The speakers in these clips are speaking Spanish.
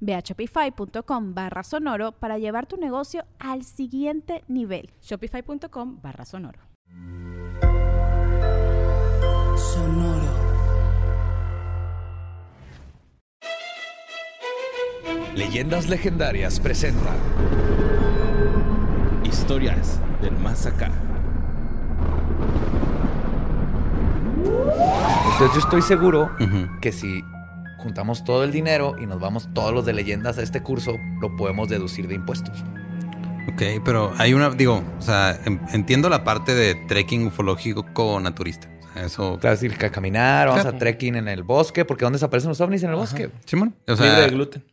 Ve a shopify.com barra sonoro para llevar tu negocio al siguiente nivel. Shopify.com barra sonoro. Sonoro. Leyendas Legendarias presenta Historias del más acá. Entonces yo estoy seguro que si juntamos todo el dinero y nos vamos todos los de leyendas a este curso, lo podemos deducir de impuestos. Ok, pero hay una, digo, o sea, en- entiendo la parte de trekking ufológico naturista. O sea, eso. Claro, es decir, que a caminar, vamos Claro. a trekking en el bosque, porque ¿dónde desaparecen los ovnis en el bosque? Simón. O Libre sea, de gluten.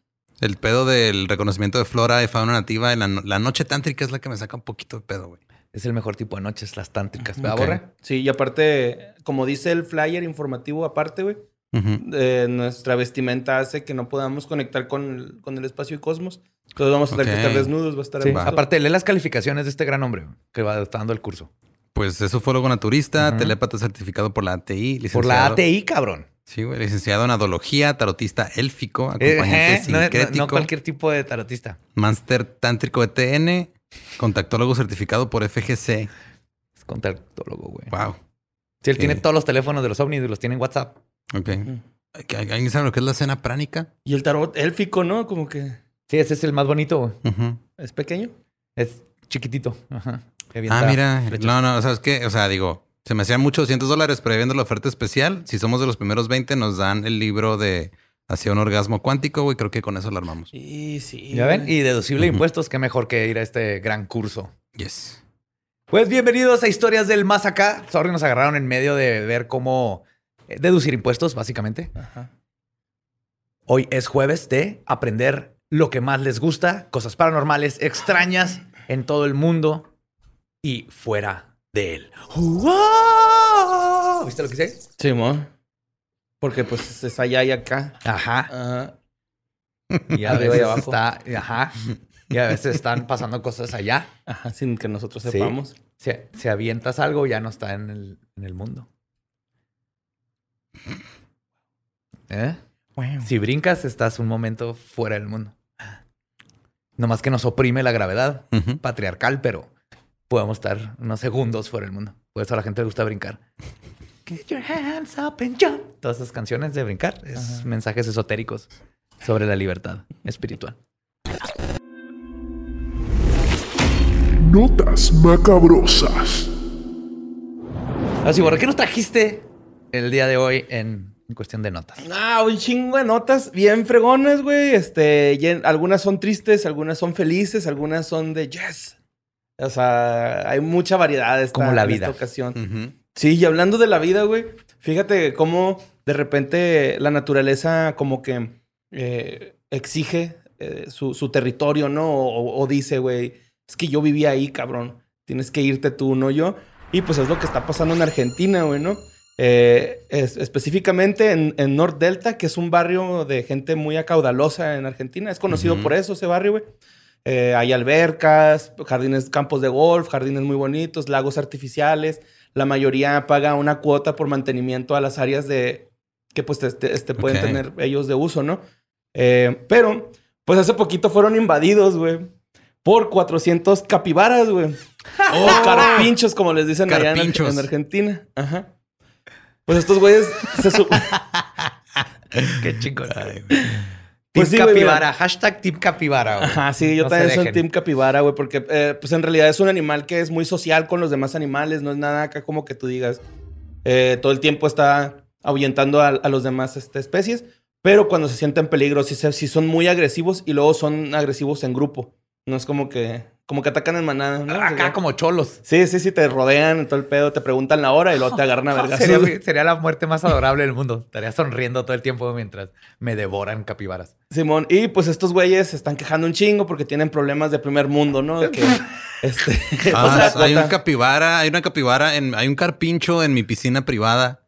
el pedo del reconocimiento de flora y fauna nativa y la, no- la noche tántrica es la que me saca un poquito de pedo, güey. Es el mejor tipo de noches, las tántricas. ¿Verdad, Ok. Borre? Sí, y aparte, como dice el flyer informativo aparte, güey, Eh, nuestra vestimenta hace que no podamos conectar con el, con el espacio y cosmos. Entonces vamos a tener que estar desnudos, va a estar Sí. Aparte, lee las calificaciones de este gran hombre que va está dando el curso. Pues es ufólogo naturista, Ujú. telépata certificado por la ATI, licenciado. Por la ATI, cabrón. Sí, güey, licenciado en adología, tarotista élfico, Eh, acompañante eh, no, no- sincrético, no cualquier tipo de tarotista. máster tántrico ETN, contactólogo certificado por FGC. Es contactólogo, güey. Wow. Sí, él tiene todos los teléfonos de los ovnis y los tiene en WhatsApp. Ok. ¿Alguien sabe lo que es la cena pránica? Y el tarot élfico, ¿no? Como que Sí, ese es el más bonito, güey. Ujú. es pequeño. Es chiquitito. Ajá. Ah, mira. flechas. No, no, ¿sabes qué? O sea, digo, se me hacían muchos 200 dólares, pero viendo la oferta especial, si somos de los primeros 20, nos dan el libro de Hacia un orgasmo cuántico, güey. Creo que con eso lo armamos. Sí, sí. ¿Ya ven? Y deducible de impuestos, qué mejor que ir a este gran curso. Yes. Pues bienvenidos a Historias del Más Acá. Sorry, nos agarraron en medio de ver cómo deducir impuestos, básicamente. Ajá. Hoy es jueves de aprender lo que más les gusta, cosas paranormales extrañas en todo el mundo y fuera de él. ¡Wow! ¿Viste lo que hice? Sí, mo. Porque pues es allá y acá. Ajá. Ajá. Y a veces abajo. está, ajá. Y a veces están pasando cosas allá. Ajá, sin que nosotros Sí. sepamos. Si, si avientas algo, ya no está en el, en el mundo. ¿Eh? Si brincas, estás un momento fuera del mundo. No más que nos oprime la gravedad patriarcal, pero podemos estar unos segundos fuera del mundo. Por eso a la gente le gusta brincar. Get your hands up and jump. Todas esas canciones de brincar es mensajes esotéricos sobre la libertad espiritual. Notas macabrosas. Así, ¿por qué nos trajiste el día de hoy en, cuestión de notas? Ah, un chingo de notas bien fregones, güey. Este, en- algunas son tristes, algunas son felices, algunas son de yes. O sea, hay mucha variedad esta, Como la en vida. esta ocasión. Sí, y hablando de la vida, güey, fíjate cómo de repente la naturaleza como que eh, exige eh, su, su territorio, ¿no? O, o dice, güey, es que yo vivía ahí, cabrón. Tienes que irte tú, no yo. Y pues es lo que está pasando en Argentina, güey, ¿no? Eh, es- específicamente en, en North Delta, que es un barrio de gente muy acaudalosa en Argentina. Es conocido por eso, ese barrio, güey. Eh, hay albercas, jardines, campos de golf, jardines muy bonitos, lagos artificiales. La mayoría paga una cuota por mantenimiento a las áreas de que pues este, este pueden tener ellos de uso, ¿no? Eh, pero, pues hace poquito fueron invadidos, güey, por 400 capibaras, güey. O carpinchos, como les dicen allá en, en Argentina. Ajá. Pues estos güeyes se su- Qué chingón. Pues Team sí, capibara. Hashtag Team capibara. güey. Ajá, sí, yo No también soy. Team Capibara, güey, porque eh, pues en realidad es un animal que es muy social con los demás animales, no es nada acá como que tú digas, eh, todo el tiempo está ahuyentando a, a los demás este, especies, pero cuando se sienten en peligro, sí, sí son muy agresivos y luego son agresivos en grupo, no es como que, como que atacan en manada, ¿no? Acá como cholos. Sí, sí, sí, te rodean todo el pedo, te preguntan la hora y luego te agarran a vergas. Sería, sería la muerte más adorable del mundo. Estaría sonriendo todo el tiempo mientras me devoran capibaras. Simón, y pues estos güeyes se están quejando un chingo porque tienen problemas de primer mundo, ¿no? De Que, este, Ah, hay un capibara, hay una capibara, en, hay un carpincho en mi piscina privada.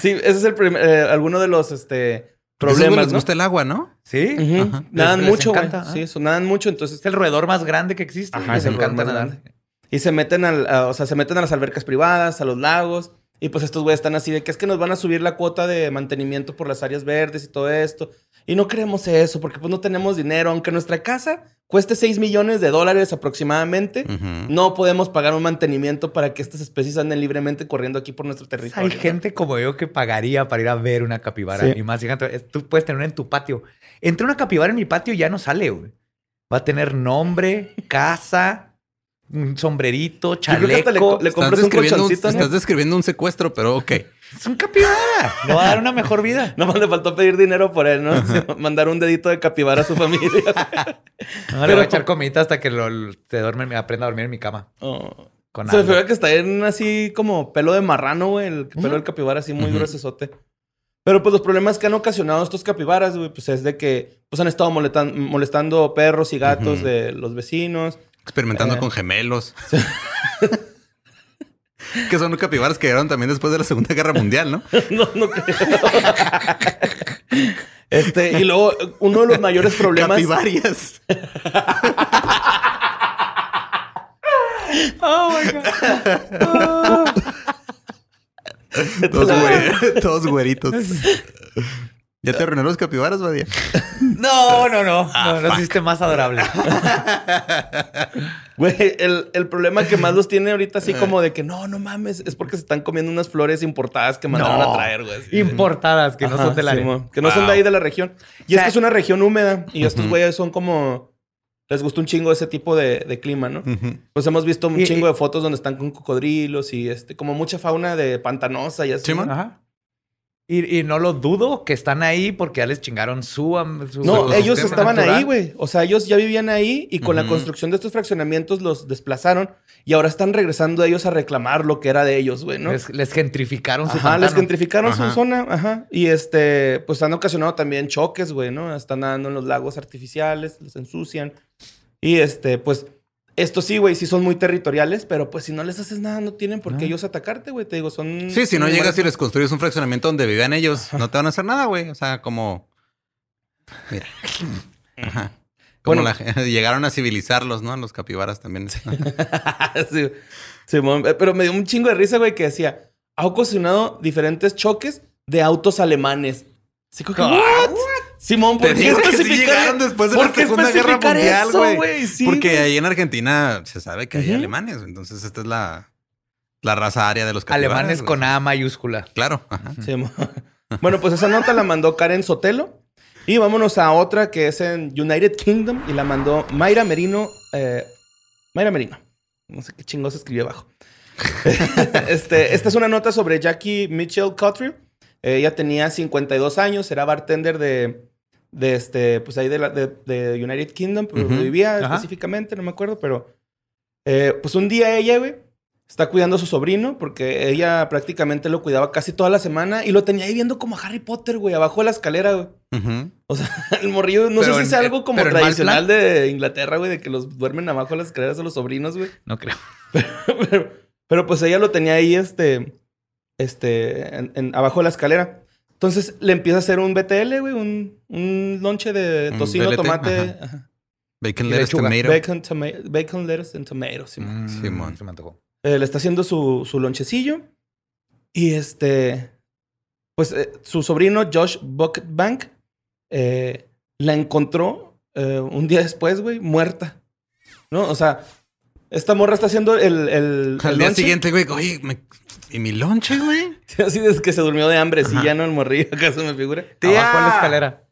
sí, ese es el primer, eh, alguno de los este, Problemas, les ¿no? gusta el agua, ¿no? ¿Sí? Nadan Les- mucho. Sí, eso, nadan mucho, entonces... Es el roedor más grande que existe. Ajá, Les encanta nadar. Y se meten al, a- o sea, se meten a las albercas privadas, a los lagos. Y pues estos güeyes están así de que es que nos van a subir la cuota de mantenimiento por las áreas verdes y todo esto. Y no queremos eso porque pues no tenemos dinero. Aunque nuestra casa cueste 6 millones de dólares aproximadamente, no podemos pagar un mantenimiento para que estas especies anden libremente corriendo aquí por nuestro territorio. Hay gente como yo que pagaría para ir a ver una capibara. Sí. Y más, fíjate, tú puedes tener una en tu patio. Entre una capibara en mi patio y ya no sale, güey. Va a tener nombre, casa, un sombrerito, Yo creo que hasta le, chaleco. le Estás compras un describiendo, un, colchoncito, ¿no? estás describiendo un secuestro, pero ok. Es un capibara. Le va a dar una mejor vida. Nomás le faltó pedir dinero por él, ¿no? Sí, Mandar un dedito de capibara a su familia. No, le voy a echar comidita hasta que lo, se duerme, me aprenda a dormir en mi cama. Oh. Con Se figura que está en así como pelo de marrano, güey. El pelo del capibara así muy Ujú. gruesote. Pero pues los problemas que han ocasionado estos capibaras, güey, pues es de que pues han estado molestando perros y gatos de los vecinos. Experimentando Eh. con gemelos. Que son capibaras que llegaron también después de la Segunda Guerra Mundial, ¿no? no, no creo. este, y luego uno de los mayores problemas. Capibarias. Todos, güe- todos güeritos. ¿Ya te arruinó los capibaras, Badía? No, no, no. Ah, no, no hiciste más adorable. Güey, el, el problema que más los tiene ahorita así como de que no, no mames, es porque se están comiendo unas flores importadas que mandaron No. a traer, güey. Importadas, que no son de la que no son de ahí de la región. Y O es sea- que es una región húmeda y estos güeyes son como... Les gusta un chingo ese tipo de, de clima, ¿no? Pues hemos visto un Y- chingo y- de fotos donde están con cocodrilos y este, como mucha fauna de pantanosa y así. Simón. ¿no? Ajá. Y, y no lo dudo que están ahí porque ya les chingaron su... su No, ellos estaban natural. ahí, güey. O sea, ellos ya vivían ahí y con la Ujú. construcción de estos fraccionamientos los desplazaron y ahora están regresando ellos a reclamar lo que era de ellos, güey, ¿no? Les, les gentrificaron su Ajá, les gentrificaron su zona, ajá. Y este, pues han ocasionado también choques, güey, ¿no? Están nadando en los lagos artificiales, los ensucian. Y este, pues, esto sí, güey, sí son muy territoriales, pero pues si no les haces nada, no tienen por qué No. ellos atacarte, güey. Te digo, son. Sí, si no llegas y les construyes un fraccionamiento donde vivían ellos, no te van a hacer nada, güey. O sea, como. Mira. Ajá. Como Bueno. la llegaron a civilizarlos, ¿no? Los capibaras también. sí, Simón, eh, pero me dio un chingo de risa, güey, que decía, ha ocasionado diferentes choques de autos alemanes. Así como que, ¿what? Simón, ¿por qué sí especificar- llegaron después de la Segunda Guerra Mundial, eso, güey. Sí, Porque ahí en Argentina se sabe que hay alemanes. Entonces, esta es la, la raza aria de los capibaras. Alemanes con A mayúscula. Claro. ajá. Simón. bueno, pues esa nota la mandó Karen Sotelo. Y vámonos a otra que es en United Kingdom y la mandó Mayra Merino. eh, Mayra Merino. No sé qué chingos escribió abajo. este, esta es una nota sobre Jackie Mitchell Cottrell. Ella tenía 52 años, era bartender de, de este, pues ahí de, la- de- de United Kingdom, donde Ujú. vivía Ajá. específicamente, no me acuerdo, pero eh, pues un día ella, güey, está cuidando a su sobrino porque ella prácticamente lo cuidaba casi toda la semana y lo tenía ahí viendo como a Harry Potter, güey, abajo de la escera, güey. O sea, el morrillo, no Pero sé si sea algo como tradicional de Inglaterra, güey, de que los duermen abajo de las escaleras a los sobrinos, güey. No creo. pero, pero, pues ella lo tenía ahí, este, este, en- en- abajo de la escalera. Entonces le empieza a hacer un BTL, güey, un, un lonche de tocino, BLT, tomate, ajá. ajá. Bacon, lettuce, tomato. bacon, toma- bacon, lettuce and tomato. Simón. Mm, Simón. Se me antojó. Eh, le está haciendo su, su lonchecillo. Y este, pues eh, su sobrino Josh Buckbank eh, la encontró eh, un día después, güey, muerta. ¿No? O sea, esta morra está haciendo el, el, Al el día lonche. siguiente, güey, oye, me- ¿y mi lonche, güey? Así es que se durmió de hambre, sí, ya no el morrillo, acaso me figura. Abajo en la escalera.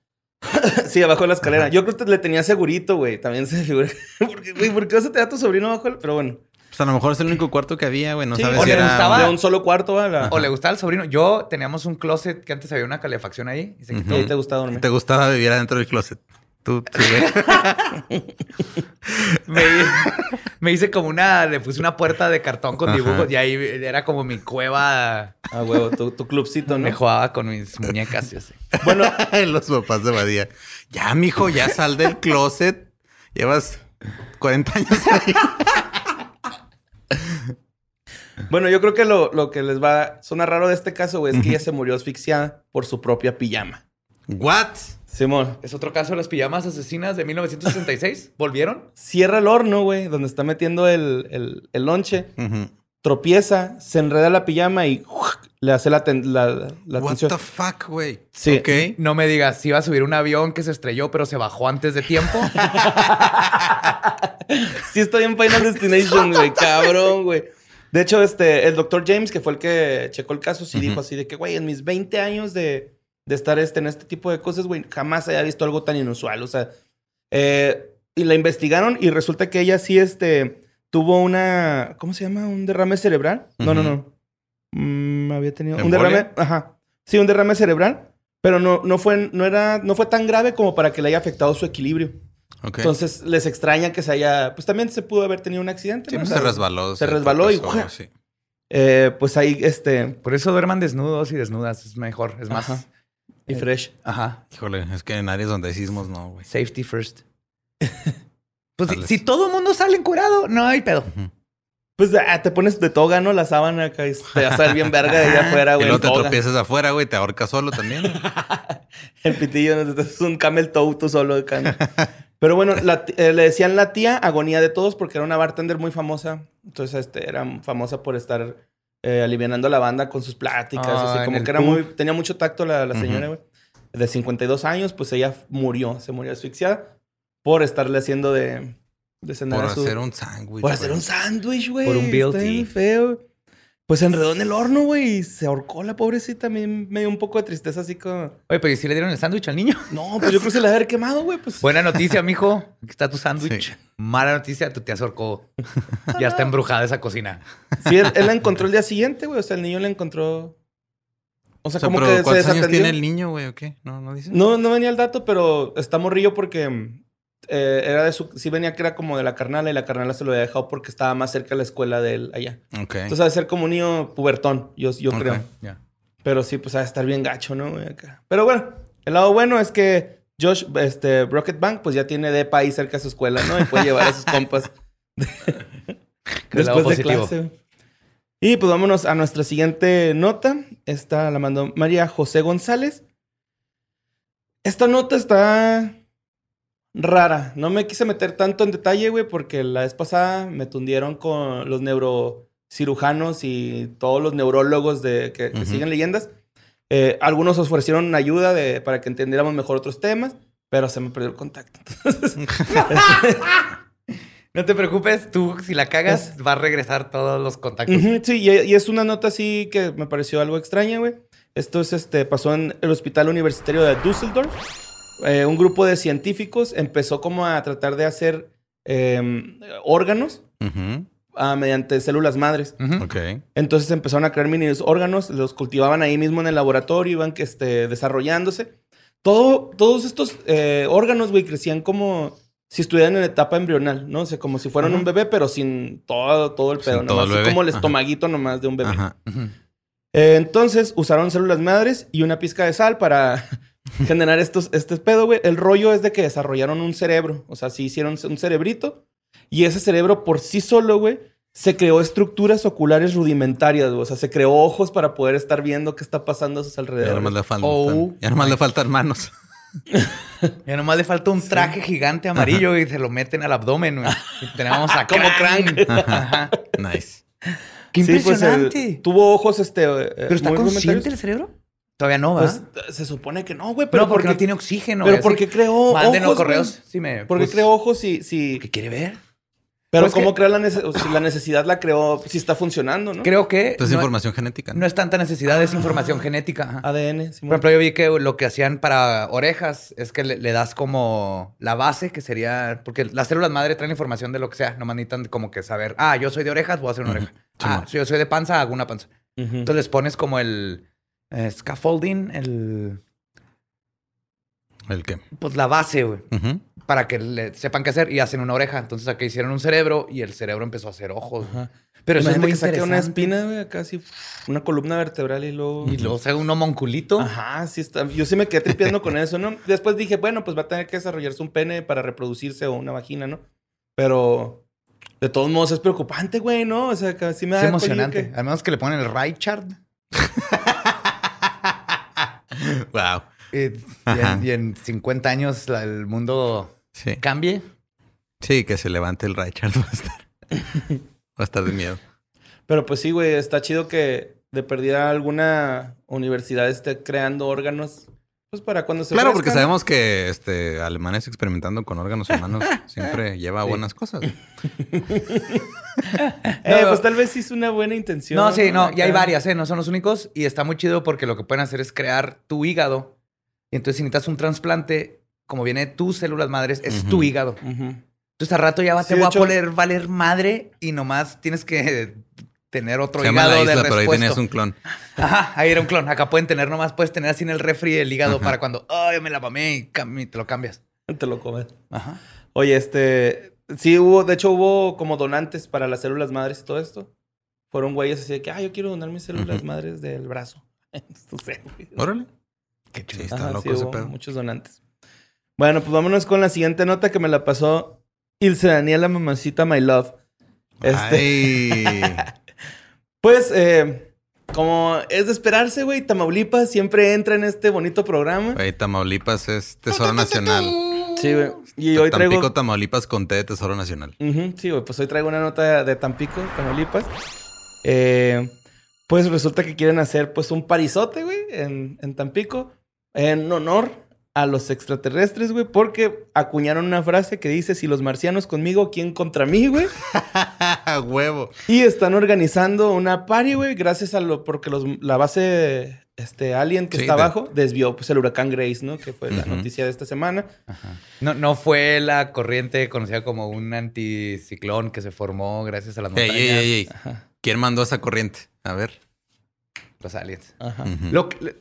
Sí, abajo de la escalera. Yo creo que le tenía segurito, güey. También se figura. Porque, güey, ¿por qué no se te da tu sobrino abajo? del- Pero bueno. Pues a lo mejor es el único cuarto que había, güey. No Sí, sabes o si le era... gustaba- De un solo cuarto. La- O le gustaba al sobrino. Yo teníamos un closet que antes había una calefacción ahí y se quitó. Y ahí te gusta dormir. ¿Te gustaba vivir adentro del closet? Tú. Me, me hice como una, le puse una puerta de cartón con Ajá. dibujos y ahí era como mi cueva. Ah, huevo, tu, tu clubcito, ¿no? Me jugaba con mis muñecas y así. Bueno, Los papás de Badía. Ya, mijo, ya sal del closet. Llevas 40 años ahí. bueno, yo creo que lo, lo que les va a sonar raro de este caso, güey, es que ella se murió asfixiada por su propia pijama. ¿What? Simón. Es otro caso de las pijamas asesinas de 1966. ¿Volvieron? Cierra el horno, güey, donde está metiendo el, el, el lonche. Ujú. Tropieza, se enreda la pijama y le hace la, ten- la, la What tensión. the fuck, güey. Sí. Ok. No me digas, si iba a subir un avión que se estrelló, pero se bajó antes de tiempo. Sí estoy en Final Destination, güey. Cabrón, güey. De hecho, este, el doctor James, que fue el que checó el caso, sí dijo así de que, güey, en mis 20 años de, de estar este, en este tipo de cosas, güey, jamás había visto algo tan inusual. O sea, eh, y la investigaron y resulta que ella sí, este, tuvo una, ¿cómo se llama? ¿Un derrame cerebral? No, no, no. Mm, había tenido un derrame, ajá. Sí, un derrame cerebral, pero no, no, fue, no, era, no fue tan grave como para que le haya afectado su equilibrio. Entonces les extraña que se haya. Pues también se pudo haber tenido un accidente. Sí, ¿no? pues se resbaló. se resbaló y- sí. eh, pues ahí, este. Por eso duerman desnudos y desnudas. Es mejor, es más. Ajá. Y fresh. Ajá. Híjole, es que en áreas donde hay sismos no, güey. Safety first. Pues si, todo el mundo sale encurado, no hay pedo. Pues ah, te pones de toga, ¿no? La sábana acá y te vas a ver bien verga de allá afuera, Y güey. luego en te toga. tropiezas afuera, güey, te ahorcas solo también. El pitillo, ¿no? es un camel toe tú solo acá. ¿no? Pero bueno, la eh, le decían la tía agonía de todos porque era una bartender muy famosa. Entonces, este, era famosa por estar eh, alivianando a la banda con sus pláticas. Ah, así como que era muy, tenía mucho tacto la, la señora, güey. De 52 años, pues ella murió, se murió asfixiada por estarle haciendo de, de cenar Por a su- hacer un sándwich. por hacer un sándwich, güey. Por un bien feo. Pues se enredó en el horno, güey, y se ahorcó la pobrecita. A mí me dio un poco de tristeza, así como... Oye, pero ¿y si le dieron el sándwich al niño? No, pues yo creo que se le haber quemado, güey. Pues Buena noticia, mijo. Aquí está tu sándwich. Sí. Mala noticia, tu tía se ahorcó. Ya está embrujada esa cocina. Sí, él, él la encontró el día siguiente, güey. O sea, el niño la encontró. O sea, O sea, como que se ¿cuántos años tiene el niño, güey, o qué? No, no dice. No, no venía el dato, pero está morrillo porque eh, era de su. Sí venía que era como de la carnala y la carnala se lo había dejado porque estaba más cerca de la escuela de él allá. Ok. Entonces, ha de ser como un niño pubertón, yo, yo creo. Pero sí, pues ha de estar bien gacho, ¿no? Pero bueno, el lado bueno es que Josh, este, Rocket Bank, pues ya tiene depa ahí cerca de su escuela, ¿no? Y puede llevar a sus compas. Después de clase. Y pues vámonos a nuestra siguiente nota. Esta la mandó María José González. Esta nota está rara. No me quise meter tanto en detalle, güey, porque la vez pasada me tundieron con los neurocirujanos y todos los neurólogos de, que, que Ujú. siguen leyendas. Eh, algunos ofrecieron ayuda de, para que entendiéramos mejor otros temas, pero se me perdió el contacto. Entonces, No te preocupes, tú si la cagas, va a regresar todos los contactos. Ujú, sí, y, y es una nota así que me pareció algo extraña, güey. Esto es, este, pasó en el Hospital Universitario de Düsseldorf. Eh, un grupo de científicos empezó como a tratar de hacer eh, órganos Ujú. ah, mediante células madres. Entonces empezaron a crear mini órganos, los cultivaban ahí mismo en el laboratorio, iban que, este, desarrollándose. Todo, todos estos eh, órganos, güey, crecían como si estuvieran en etapa embrional, ¿no? O sea, como si fueran un bebé, pero sin todo, todo el pedo, todo nomás el así como el Ajá. estomaguito nomás de un bebé. Ajá. Eh, entonces usaron células madres y una pizca de sal para generar estos, este pedo, güey. El rollo es de que desarrollaron un cerebro. O sea, sí hicieron un cerebrito. Y ese cerebro por sí solo, güey, se creó estructuras oculares rudimentarias, güey. O sea, se creó ojos para poder estar viendo qué está pasando a sus Ya alrededores. nomás le faltan, Oh ya nomás le faltan manos. Ya nomás le falta un traje gigante amarillo y se lo meten al abdomen, güey. Y tenemos a Como Crank. Ajá. Nice. Qué Sí, pues, el- impresionante. tuvo ojos, este. eh, ¿Pero está consciente el cerebro? Todavía no, ¿va? Pues se supone que no, güey. Pero pero porque, no tiene oxígeno. Pero porque así. creó Mándenos ojos, correos. Sí me... Porque pues, creó ojos si, si, ¿Qué quiere ver? Pero Pues ¿cómo que- crea la necesidad? Si la necesidad la creó, si está funcionando, ¿no? Creo que Entonces, no, información genética. no es tanta necesidad, es información genética. ajá. ADN, Por ejemplo, yo vi que lo que hacían para orejas es que le, le das como la base, que sería. Porque las células madre traen información de lo que sea. Nomás necesitan como que saber. Ah, yo soy de orejas, voy a hacer una oreja. Ah, si yo soy de panza, hago una panza. Entonces les pones como el eh, scaffolding, el. ¿El qué? Pues la base, güey. Para que le sepan qué hacer y hacen una oreja. Entonces acá hicieron un cerebro y el cerebro empezó a hacer ojos. Ajá. Pero eso es muy que saque una espina, güey, acá así, una columna vertebral y luego... Y luego se haga un homunculito. Ajá, sí está. Yo sí me quedé tripeando con eso, ¿no? Después dije, bueno, pues va a tener que desarrollarse un pene para reproducirse o una vagina, ¿no? Pero de todos modos es preocupante, güey, ¿no? O sea, que sí me da Es emocionante. collo Al menos que le ponen el Reichard. Wow. Y, y en, y en 50 años la- el mundo Sí. cambie. Sí, que se levante el Richard va a estar. Va a estar de miedo. Pero pues sí, güey, está chido que de perdida alguna universidad esté creando órganos, pues para cuando se Claro, porque sabemos que este alemanes experimentando con órganos humanos siempre lleva buenas cosas. Eh, pues tal vez sí es una buena intención. No, sí, no. Y hay varias, ¿eh? No son los únicos. Y está muy chido porque lo que pueden hacer es crear tu hígado. Y entonces si necesitas un trasplante, como viene de tus células madres, es tu hígado. Entonces al rato ya va- Sí, te voy hecho- a poner valer madre y nomás tienes que tener otro Se llama hígado la de isla, pero ahí tenías un clon. Ajá, ahí era un clon. Acá pueden tener nomás, puedes tener así en el refri el hígado Ajá. para cuando, ay, me la mamé y te lo cambias. Te lo comes. Ajá. Oye, este. Sí, hubo, de hecho, hubo como donantes para las células madres y todo esto. Fueron güeyes así de que, ah, yo quiero donar mis células madres del brazo. Órale. Qué Sí, chido. está Ajá, loco sí, ese hubo pedo. muchos donantes. Bueno, pues vámonos con la siguiente nota que me la pasó Ilse Daniela Mamacita My Love. Este, Ay. pues, eh, como es de esperarse, güey, Tamaulipas siempre entra en este bonito programa. Güey, Tamaulipas es Tesoro Nacional. Sí, güey. Y hoy traigo... Tampico, Tamaulipas con T de Tesoro Nacional. Ujú, sí, güey, pues hoy traigo una nota de Tampico, Tamaulipas. Eh, pues resulta que quieren hacer pues un parizote, güey, en, en Tampico, en honor a los extraterrestres, güey, porque acuñaron una frase que dice, si los marcianos conmigo, ¿quién contra mí, güey? Huevo. Y están organizando una party, güey, gracias a lo, porque los, la base, este, alien que Sí, está de- abajo, desvió pues el huracán Grace, ¿no? Que fue la noticia de esta semana. No, no fue la corriente conocida como un anticiclón que se formó gracias a las Ey, montañas. ey, ey, ey. Ajá, ¿Quién mandó esa corriente? A ver. Los aliens. ajá. Lo le-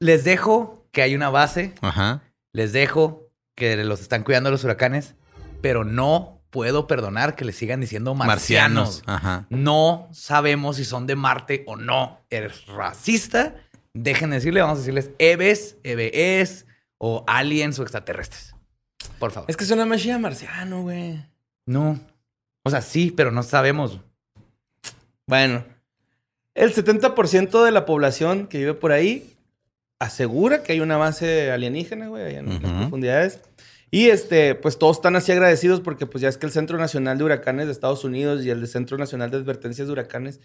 les dejo que hay una base, Ajá. les dejo que los están cuidando los huracanes, pero no puedo perdonar que les sigan diciendo marcianos. Marcianos. Ajá. No sabemos si son de Marte o no. Eres racista. Dejen de decirle, vamos a decirles Eves, EBS o aliens o extraterrestres. Por favor. Es que suena más chida marciano, güey. No. O sea, sí, pero no sabemos. Bueno, el 70% de la población que vive por ahí asegura que hay una base alienígena, güey, allá en las Ujú. profundidades. Y este, pues todos están así agradecidos porque pues ya es que el Centro Nacional de Huracanes de Estados Unidos y el Centro Nacional de Advertencias de Huracanes,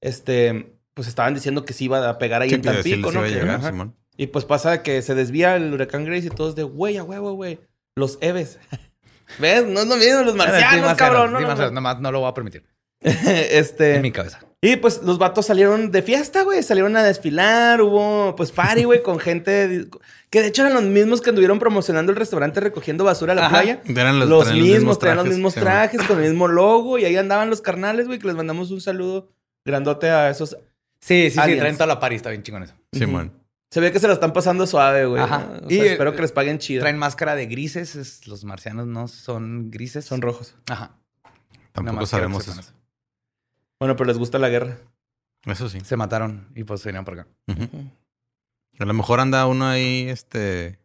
este, pues estaban diciendo que se iba a pegar ahí Sí, en Tampico, ¿no? iba a Que- llegar, ajá. Simón. Y pues pasa que se desvía el huracán Grace y todos de, güey, a huevo, güey, los Eves. ¿Ves? No es lo mismo, los marcianos, Sí, cabrón. sí, No, no, no. nomás no lo voy a permitir. este... En mi cabeza. Y pues los vatos salieron de fiesta, güey. Salieron a desfilar. Hubo pues party, güey, con gente que de hecho eran los mismos que anduvieron promocionando el restaurante recogiendo basura a la Ajá. playa. Eran Los, los, mismos, traían los mismos trajes, con el mismo logo. Y ahí andaban los carnales, güey, que les mandamos un saludo grandote a esos. Sí, sí, sí, traen toda la party, está bien chingón eso. Simón. Se ve que se la están pasando suave, güey. Ajá. O sea, Y, espero eh, que les paguen chido. Traen máscara de grises, es- los marcianos no son grises. Son rojos. Ajá. Tampoco sabemos que eso. Bueno, pero les gusta la guerra. Eso sí. Se mataron y pues se vinieron por acá. A lo mejor anda uno ahí, este,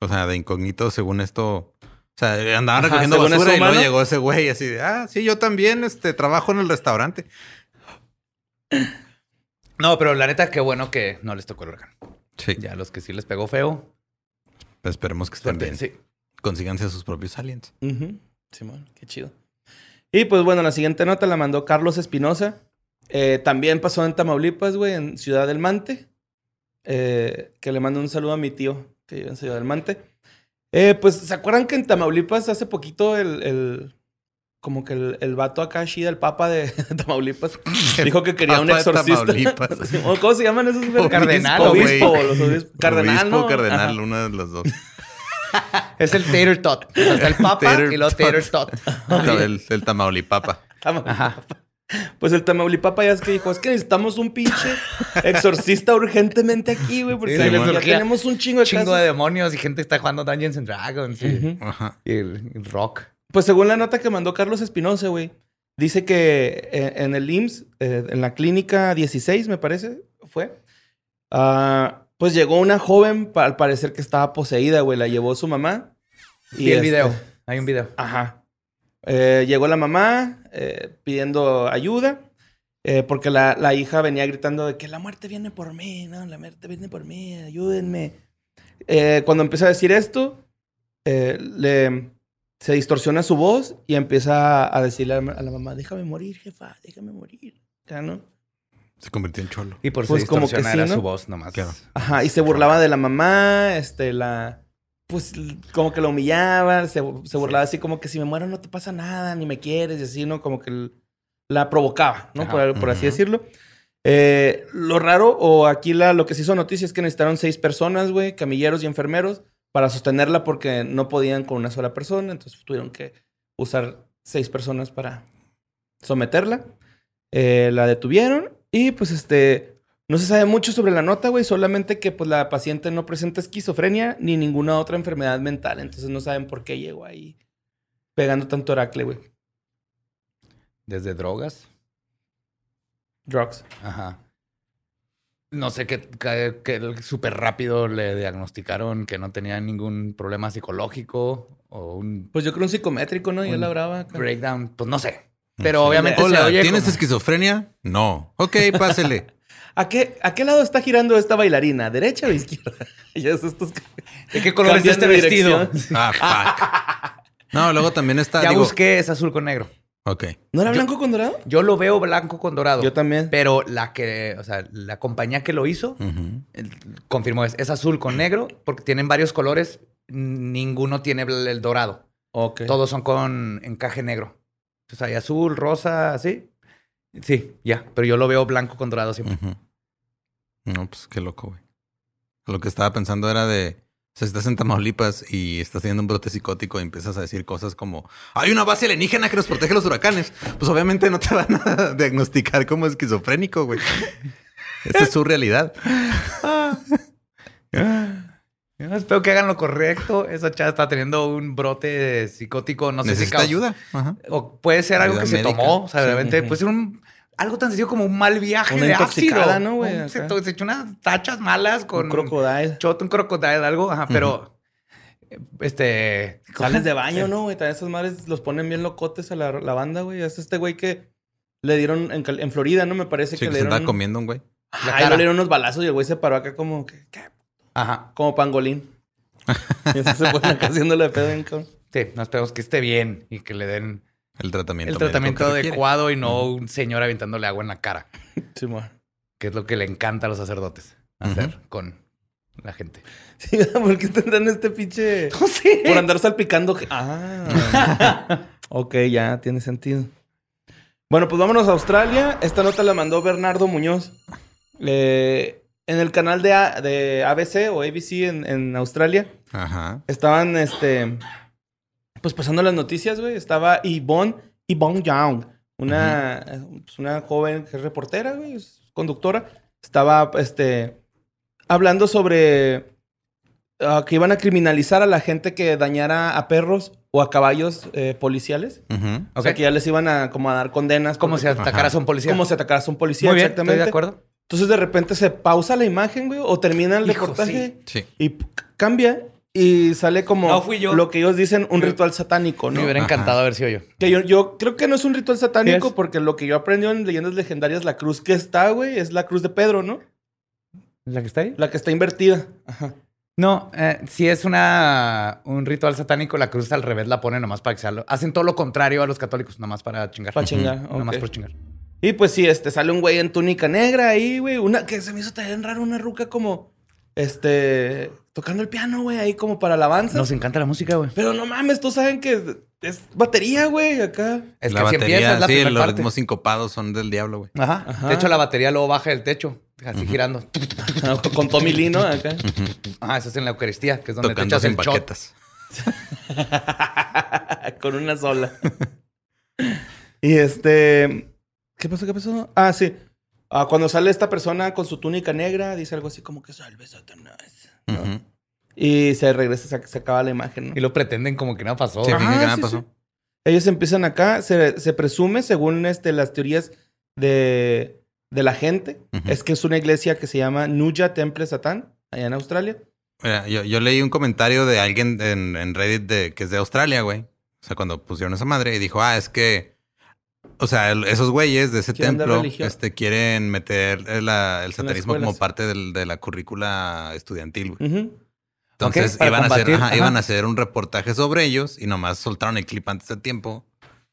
o sea, de incógnito según esto. O sea, andaban Ajá, recogiendo basura y luego llegó ese güey así de, ah, sí, yo también, este, trabajo en el restaurante. No, pero la neta, qué bueno que no les tocó el huracán. Sí. Ya los que sí les pegó feo. Esperemos que estén suerte. bien. Sí. Consíganse sus propios aliens. Ujú. Simón, qué chido. Y pues bueno, la siguiente nota la mandó Carlos Espinosa. Eh, también pasó en Tamaulipas, güey, en Ciudad del Mante. Eh, que le mando un saludo a mi tío que vive en Ciudad del Mante. Eh, pues, ¿se acuerdan que en Tamaulipas hace poquito el, el- como que el, el vato acá, Shida, el papa de Tamaulipas, dijo que quería un exorcista. Tamaulipas. ¿O ¿Cómo se llaman esos? cardenal, Obispo, güey. los obispos. Cardenal, Obispo, ¿no? cardenal, Ajá. uno de los dos. Es el Tater Tot. O sea, está el Papa Tater y luego. Tater Tot. No, el, el Tamaulipapa. Ajá. Pues el Tamaulipapa ya es que dijo, es que necesitamos un pinche exorcista urgentemente aquí, güey, porque Sí, ya tenemos un chingo de Chingo casos. de demonios y gente que está jugando Dungeons and Dragons. y- el, el rock. Pues según la nota que mandó Carlos Espinosa, güey, dice que en el IMSS, eh, en la clínica 16, me parece, fue, ah, pues llegó una joven, al parecer que estaba poseída, güey, la llevó su mamá. Y, el este, video. Hay un video. Ajá. Eh, llegó la mamá eh, pidiendo ayuda. eh, porque la, la hija venía gritando de que la muerte viene por mí, ¿no? La muerte viene por mí, ayúdenme. Cuando empieza a decir esto, le, se distorsiona su voz y empieza a decirle a la, a la mamá, déjame morir, jefa, déjame morir. Ya, ¿no? Se convirtió en cholo. Y por Pues su como que sí, su voz nomás. Claro. Ajá, y se burlaba de la mamá, este, la... Pues como que la humillaba, se, se burlaba así como que si me muero no te pasa nada, ni me quieres, y así, ¿no? Como que la provocaba, ¿no? Ajá. Por, por así decirlo. Eh, lo raro, o aquí la, lo que se hizo noticia es que necesitaron seis personas, güey, camilleros y enfermeros, para sostenerla porque no podían con una sola persona, entonces tuvieron que usar seis personas para someterla. Eh, la detuvieron y pues este... No se sabe mucho sobre la nota, güey, solamente que pues la paciente no presenta esquizofrenia ni ninguna otra enfermedad mental, entonces no saben por qué llegó ahí pegando tanto oracle, güey. Desde drogas. Drugs. Ajá. No sé qué, qué súper rápido le diagnosticaron que no tenía ningún problema psicológico o un Pues yo creo un psicométrico, ¿no? Un la brava. breakdown. Pues no sé. Pero obviamente Hola, se oye ¿tienes como- esquizofrenia? No. Ok, pásele. ¿A qué, ¿A qué lado está girando esta bailarina? ¿Derecha o izquierda? ya es estos... ¿De qué color es este vestido? Ah, fuck. No, luego también está. Ya digo, busqué, es azul con negro. Ok. ¿No era Yo- blanco con dorado? Yo lo veo blanco con dorado. Yo también. Pero la que, o sea, la compañía que lo hizo confirmó es, es azul con negro porque tienen varios colores. Ninguno tiene el, el dorado. Ok. Todos son con encaje negro. Entonces hay azul, rosa, así. Sí, ya. Pero yo lo veo blanco con dorado siempre. No, pues qué loco, güey. Lo que estaba pensando era de. O sea, si estás en Tamaulipas y estás teniendo un brote psicótico y empiezas a decir cosas como hay una base alienígena que nos protege los huracanes, pues obviamente no te van a diagnosticar como esquizofrénico, güey. Esa es su realidad. Yo espero que hagan lo correcto. Esa chava está teniendo un brote psicótico. No sé si causa- ayuda. Ajá. O puede ser algo Ayuda que se tomó. O sea, Sí, realmente ujú. puede ser un, algo tan sencillo como un mal viaje Una de ácido. ¿no, güey? Un- Se, se echó unas tachas malas con Un crocodile. shot, un crocodile, algo. Ajá, pero este. Sales de baño, ¿no, güey? Esas madres los ponen bien locotes a la, la banda, güey. Es este güey que le dieron en, Florida, ¿no? Me parece Sí, que que le se dieron... comiendo un güey. Ajá, la y cara. luego le dieron unos balazos y el güey se paró acá como... que- que- Ajá. Como pangolín. y eso se pone acá haciéndole de pedo cabrón. Sí, no esperemos que esté bien y que le den El tratamiento. el tratamiento adecuado y no un señor aventándole agua en la cara, Sí, mo. que es lo que le encanta a los sacerdotes hacer con la gente. Sí, ¿por qué tendrán este pinche... No sé. Por andar salpicando... Ah. ok, ya, tiene sentido. Bueno, pues vámonos a Australia. Esta nota la mandó Bernardo Muñoz. Eh, en el canal de, A- de ABC o ABC en, en Australia. Ajá. Estaban, este... Pues pasando las noticias, güey. Estaba Yvonne, Yvonne Young. Una, pues, una joven que es reportera, güey. Es conductora. Estaba, este... Hablando sobre... ah, que iban a criminalizar a la gente que dañara a perros o a caballos eh, policiales. Ujú. O sea, que ya les iban a como a dar condenas. Como si porque- atacaras a un policía. Como si atacaras a un policía, Muy bien, exactamente. estoy de acuerdo. Entonces de repente se pausa la imagen, güey, o termina el Hijo, reportaje Sí. y cambia y sale como No fui yo. lo que ellos dicen un Me- ritual satánico, Me ¿no? hubiera Ajá. encantado haber sido yo. Que yo, yo creo que no es un ritual satánico porque lo que yo aprendí en leyendas legendarias, la cruz que está, güey, es la cruz de Pedro, ¿no? ¿La que está ahí? La que está invertida. Ajá. No, eh, si es una un ritual satánico, la cruz al revés la ponen nomás para que sea lo- Hacen todo lo contrario a los católicos, nomás para chingar. Para chingar. Nomás ok. por chingar. Y pues sí, este sale un güey en túnica negra ahí, güey. Una que se me hizo también raro, una ruca como. este, tocando el piano, güey, ahí como para alabanza. Nos encanta la música, güey. Pero no mames, todos saben que es batería, güey, acá. Es la que si batería, empieza es la sí, los parte. ritmos sincopados son del diablo, güey. Ajá. Ajá. De hecho, la batería luego baja del techo, así girando. Con Tommy Lee, ¿no? Acá. Ah, eso es en la Eucaristía, que es donde Tocando te echas el shot. paquetas. Con una sola. y este. ¿Qué pasó? ¿Qué pasó? Ah, sí. Ah, cuando sale esta persona con su túnica negra, dice algo así como que salve Satanás. ¿no? Ujú. Y se regresa, se, se acaba la imagen, ¿no? Y lo pretenden como que no pasó. Sí, Ajá, que nada sí, pasó. sí. Ellos empiezan acá, se, se presume, según este, las teorías de, de la gente, Ujú. es que es una iglesia que se llama Nuya Temple Satán, allá en Australia. Mira, yo, yo leí un comentario de alguien en, en Reddit de, que es de Australia, güey. O sea, cuando pusieron esa madre y dijo, ah, es que, o sea, el- esos güeyes de ese templo este, quieren meter el, la- el satanismo como parte del- de la currícula estudiantil, güey. Entonces iban, a hacer, combatir, ajá, ajá. iban a hacer un reportaje sobre ellos y nomás soltaron el clip antes de tiempo.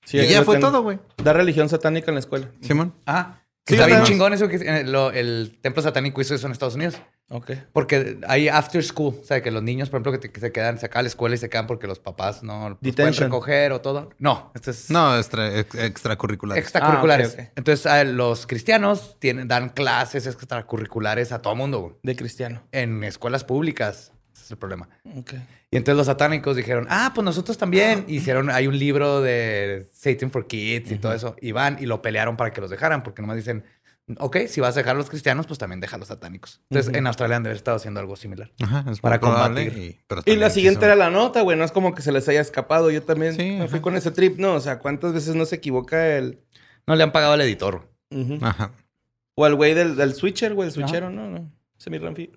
Sí, y ya fue tengo. todo, güey. Da religión satánica en la escuela. Simón. Ah, Sí, está bien chingón eso que eh, lo- el templo satánico hizo eso en Estados Unidos. Ok. Porque hay after school, o sea, que los niños, por ejemplo, que, te- que se quedan, se acaba la escuela y se quedan porque los papás no los pueden recoger o todo. No, esto es No, extra, ex- extracurricular. extracurriculares. Ah. Entonces, a los cristianos tienen, dan clases extracurriculares a todo mundo güey. De cristiano. en escuelas públicas. Ese es el problema. Ok. Y entonces los satánicos dijeron, ah, pues nosotros también. Hicieron, hay un libro de Satan for Kids y todo eso. Y van y lo pelearon para que los dejaran, porque nomás dicen, ok, si vas a dejar a los cristianos, pues también deja a los satánicos. Entonces en Australia han de haber estado haciendo algo similar. Ajá, es Para combatir. Y, pero Y la siguiente quiso- era la nota, güey. No es como que se les haya escapado. Yo también Sí, me fui ajá. con ese trip, ¿no? O sea, ¿cuántas veces no se equivoca el... No le han pagado al editor. Ujú. Ajá. O al güey del, del switcher, güey. El switchero, no, no. Semi Ramfi.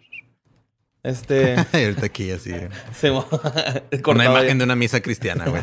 Este... y ahorita aquí así. se Una imagen ya. de una misa cristiana, güey.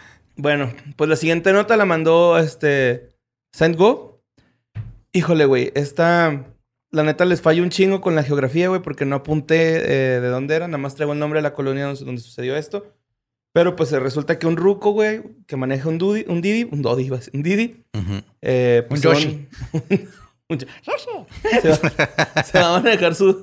Bueno, pues la siguiente nota la mandó este Saint Go. Híjole, güey, esta la neta les falla un chingo con la geografía, güey, porque no apunté eh, de dónde era, nada más traigo el nombre de la colonia donde, sucedió esto. Pero pues eh, resulta que un ruco, güey, que maneja un Dudi, un Didi, un Dodi, iba a decir, un Didi, eh, pues, Un se Yoshi. van- un Yo- se, va, se va a manejar sus...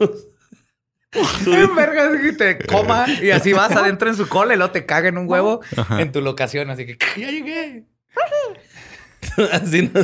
En verga, es que te coma y así vas adentro en su cola y luego te caga en un huevo en tu locación. Así que ya llegué. así no...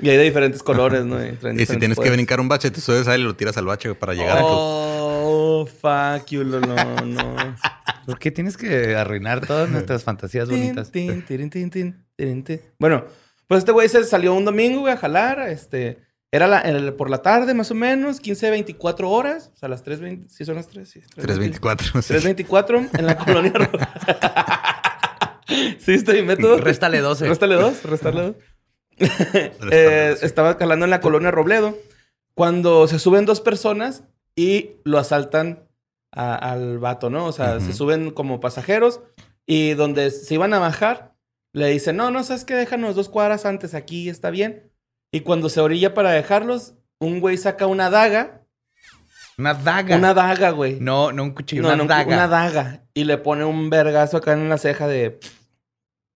Y hay de diferentes colores, ¿no? Y, si tienes que brincar un bache, te subes ahí y lo tiras al bache para llegar a tu... Oh, fuck you, Lolo, no. ¿Por qué tienes que arruinar todas nuestras fantasías bonitas? Tin, tin, tirin, tin, tin, tirin, tin. Bueno, pues este güey se salió un domingo, güey, a jalar. Este, era la- el- por la tarde, más o menos, 15, 24 horas. O sea, las 3.20, sí son las 3, sí. 324. sí. 3.24 en la colonia. Ro- ¿Sí está mi método? Réstale 12. Réstale dos, réstale dos. Réstale Eh, dos, sí. estaba calando en la colonia Robledo cuando se suben dos personas y lo asaltan a- al vato, ¿no? O sea, se suben como pasajeros y donde se iban a bajar, le dicen, no, no, sabes que déjanos dos cuadras antes, aquí está bien. Y cuando se orilla para dejarlos, un güey saca una daga, Una daga. una daga, güey. No, no un cuchillo, No, una no, daga. una daga. Y le pone un vergazo acá en la ceja de...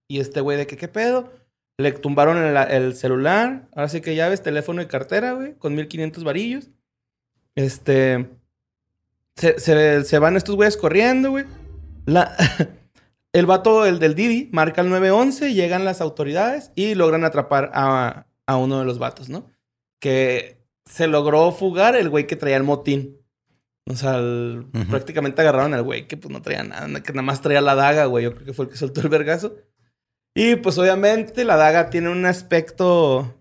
Y este güey de que, ¿qué pedo? Le tumbaron el, el celular. Ahora sí que llaves, teléfono y cartera, güey. Con 1500 varillos. Este... Se, se- se van estos güeyes corriendo, güey. La... El vato, el del Didi, marca el 911, llegan las autoridades y logran atrapar a, a uno de los vatos, ¿no? Que se logró fugar el güey que traía el motín. O sea, el- prácticamente agarraron al güey que pues no traía nada, que nada más traía la daga, güey. Yo creo que fue el que soltó el vergazo. Y pues obviamente la daga tiene un aspecto...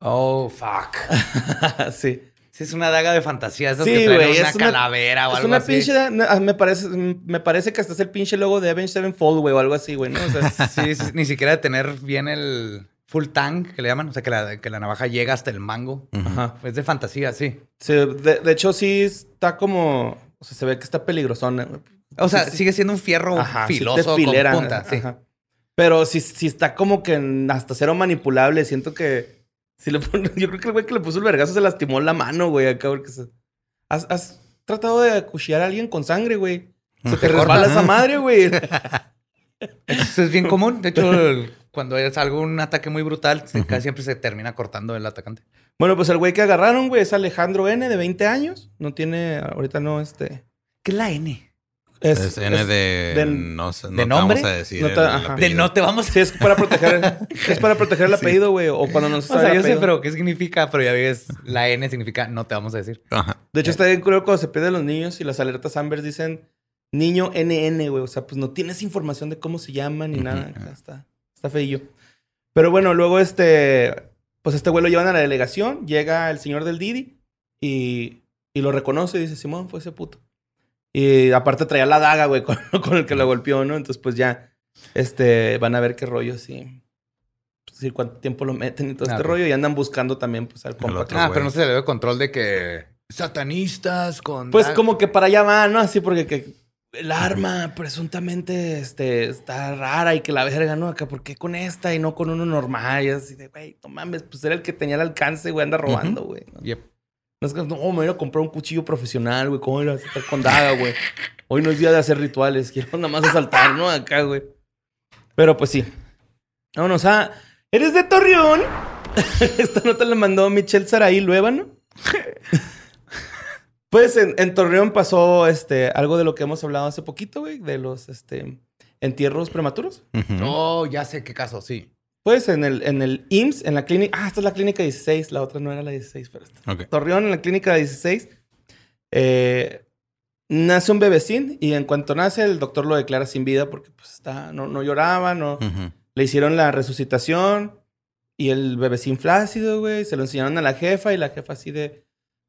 Oh, fuck. sí. Sí, es una daga de fantasía. Esas Sí, que traen güey, una es una- calavera o Es algo una así. pinche... da- Me parece, me parece que hasta es el pinche logo de Avenged Sevenfold, güey, o algo así, güey, ¿no? O sea, Sí, sí, ni siquiera tener bien el full tang, que le llaman. O sea, que la, que la navaja llega hasta el mango. Ajá. Es de fantasía, sí. Sí, de, de hecho, sí está como. O sea, se ve que está peligrosona. güey. O sea, Sí, sigue siendo un fierro Ajá, sí te filoso filera, con punta. Sí. ajá. Pero si, si está como que hasta cero manipulable, siento que. Si le pone- yo creo que el güey que le puso el vergazo se lastimó la mano, güey, acá. Porque se- ¿Has, has tratado de acuchillar a alguien con sangre, güey? Se te resbala esa madre, güey. Eso es bien común. De hecho, cuando es algo, un ataque muy brutal, casi siempre se termina cortando el atacante. Bueno, pues el güey que agarraron, güey, es Alejandro N, de 20 años. No tiene, ahorita no, este. ¿Qué es la N? Es, Es N es- de... de- no no ¿de te nombre? vamos a decir No te- el ajá. apellido. De no te vamos Sí, es para proteger, es para proteger el apellido, güey. O cuando no se O sabe sea, el yo sé, pero ¿qué significa? Pero ya ves, la N significa no te vamos a decir. Ajá. De hecho, está bien cruel cuando se pierden los niños y las alertas Amber dicen niño NN, güey. O sea, pues no tienes información de cómo se llaman ni nada. Acá Está, está feillo. Pero bueno, luego este, pues este güey lo llevan a la delegación. Llega el señor del Didi y, y lo reconoce y dice, Simón, fue ese puto. Y aparte traía la daga, güey, con, con el que lo golpeó, ¿no? Entonces, pues ya, este, van a ver qué rollo, sí. Pues, sí, cuánto tiempo lo meten y todo Ah, este ok. rollo. Y andan buscando también, pues, al compa. otro. Ah, pero no se le dio control de que satanistas con... Pues como que para allá va, ¿no? Así porque que el arma presuntamente este, está rara y que la verga, ¿no? Acá, ¿por qué con esta y no con uno normal? Y así de, güey, no mames, pues era el que tenía el alcance, güey, anda robando, güey. ¿no? Yep. No es que, no, me voy a comprar un cuchillo profesional, güey, ¿cómo ir a estar con daga, güey? Hoy no es día de hacer rituales, quiero nada más asaltar, ¿no? Acá, güey. Pero pues sí. Vámonos a... ¿Eres de Torreón? Esta nota la mandó Michelle Saraí Luébano. Pues en, en Torreón pasó este, algo de lo que hemos hablado hace poquito, güey, de los este, entierros prematuros. Ujú. Oh, ya sé qué caso, sí. Pues en el, en el IMSS, en la clínica. Ah, esta es la clínica 16, la otra no era la 16, pero esta. Ok. Torreón, en la clínica 16, eh, nace un bebecín y en cuanto nace, el doctor lo declara sin vida porque pues, está, no, no lloraba, no. Le hicieron la resucitación y el bebecín flácido, güey. Se lo enseñaron a la jefa y la jefa así de,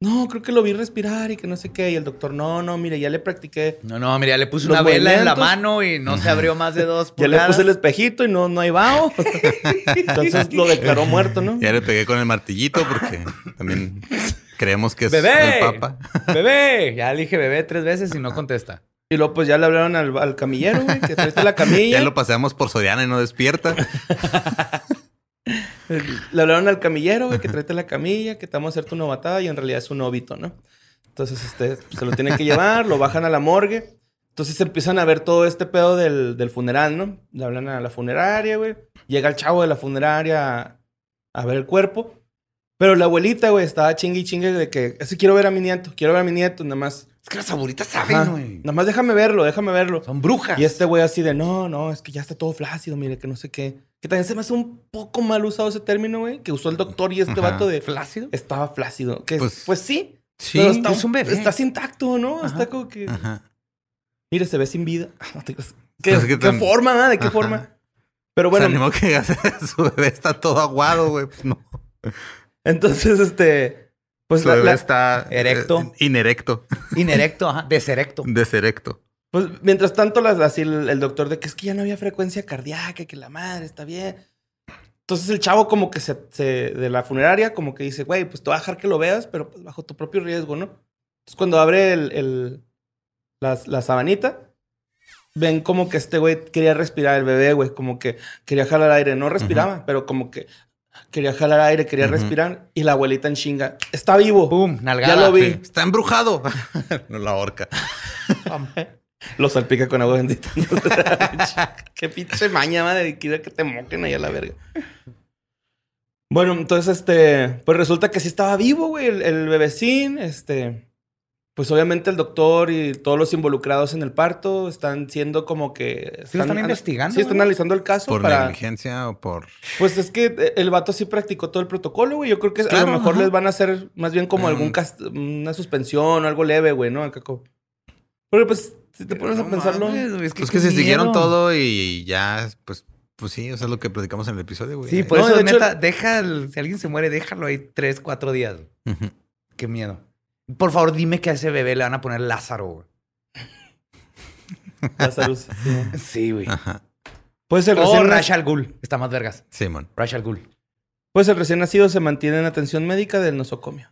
no, creo que lo vi respirar y que no sé qué. Y el doctor, no, no, mire, ya le practiqué. No, no, mira, le puse una vela en la mano y no se abrió más de dos Ya le puse el espejito y no, no hay vaho. Entonces lo declaró muerto, ¿no? Ya le pegué con el martillito porque también creemos que es ¡Bebé! el papa. ¡Bebé! Ya le dije bebé tres veces y no contesta. Y luego pues ya le hablaron al, al camillero, güey, que traiste la camilla. Ya lo paseamos por Soriana y no despierta. Le hablaron al camillero, güey, que tráete la camilla, que te vamos a hacer tu novatada y en realidad es un óbito, ¿no? Entonces, este, se lo tienen que llevar, lo bajan a la morgue. Entonces empiezan a ver todo este pedo del, del funeral, ¿no? Le hablan a la funeraria, güey. Llega el chavo de la funeraria a, ver el cuerpo. Pero la abuelita, güey, estaba chingue y chingue de que, ese quiero ver a mi nieto, quiero ver a mi nieto, nada más. Es que las abuelitas saben, güey. nada más déjame verlo, déjame verlo. Son brujas. Y este güey así de, no, no, es que ya está todo flácido, mire, que no sé qué. Que también se me hace un poco mal usado ese término, güey, que usó el doctor y este Ajá. vato de ¿Flácido? estaba flácido. Que pues, Pues- sí. Sí, pero está, es un bebé. Estás intacto, ¿no? Ajá. Está como que. Ajá. Mire, se ve sin vida. No te creas. ¿Qué, Pues qué forma, ah? ¿De qué Ajá. forma? Pero Bueno, bueno, se animó que su bebé está todo aguado, güey. Pues no. entonces, este. Pues la- bebé la- está Erecto. eh, inerecto, Inerecto, ajá. Deserecto. deserecto. Pues mientras tanto, las, así el, el doctor de que es que ya no había frecuencia cardíaca, que la madre está bien. Entonces el chavo como que se, se- de la funeraria como que dice, güey, pues te voy a dejar que lo veas, pero pues bajo tu propio riesgo, ¿no? Entonces cuando abre el, el- las- la, sabanita, ven como que este güey quería respirar el bebé, güey, como que quería jalar aire, no respiraba, pero como que quería jalar aire, quería respirar y la abuelita en chinga, está vivo. Pum, nalgada. Ya lo vi. Sí, Está embrujado. no la horca. Lo salpica con agua bendita. Qué pinche maña, madre. Quiero que te moquen ahí a la verga. Bueno, entonces, este... Pues resulta que sí estaba vivo, güey. El, el bebecín, este... Pues obviamente el doctor y todos los involucrados en el parto están siendo como que... Sí, lo están investigando, Sí, están güey. analizando el caso ¿Por para... negligencia o por...? Pues es que eh, el vato sí practicó todo el protocolo, güey. Yo creo que a lo mejor ajá. les van a hacer más bien como Mm. algún cast- una suspensión o algo leve, güey, ¿no? Acá como- Pero pues, si te pones a No pensarlo... mames, güey, es Pues qué que se miedo. siguieron todo y ya, pues, pues sí, eso es lo que platicamos en el episodio, güey. Sí, por No, eso, de hecho- neta, deja, el- si alguien se muere, déjalo ahí tres, cuatro días. Qué miedo. Por favor, dime que a ese bebé le van a poner Lázaro, güey. Salud, sí. Sí, güey. Ajá. Puede ser O recién Ra's al Ghul. Está más vergas. Simón. Ra's al Ghul. Pues el recién nacido se mantiene en atención médica del nosocomio.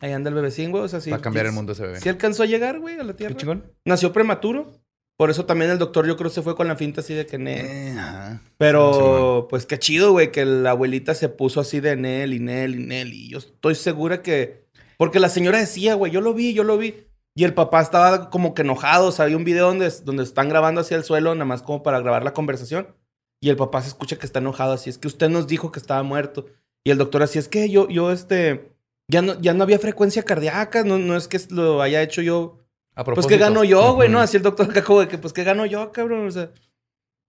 Ahí anda el bebecín, güey. O sea, sí. Va a cambiar el mundo ese bebé. Sí alcanzó a llegar, güey, a la Tierra. Qué chingón. Nació prematuro. Por eso también el doctor yo creo se fue con la finta así de que Nel. Eh, ajá. Pero pues qué chido, güey, que la abuelita se puso así de Nel y Nel y Nel. Y yo estoy segura que... Porque la señora decía, güey, yo lo vi, yo lo vi. Y el papá estaba como que enojado. O sea, había un video donde, donde están grabando hacia el suelo, nada más como para grabar la conversación. Y el papá se escucha que está enojado. Así es que usted nos dijo que estaba muerto. Y el doctor así es que yo, yo, este... Ya no, ya no había frecuencia cardíaca. No, no es que lo haya hecho yo A pues propósito. que gano yo, güey, ¿no? Así el doctor acá como de que, pues que gano yo, cabrón. O sea.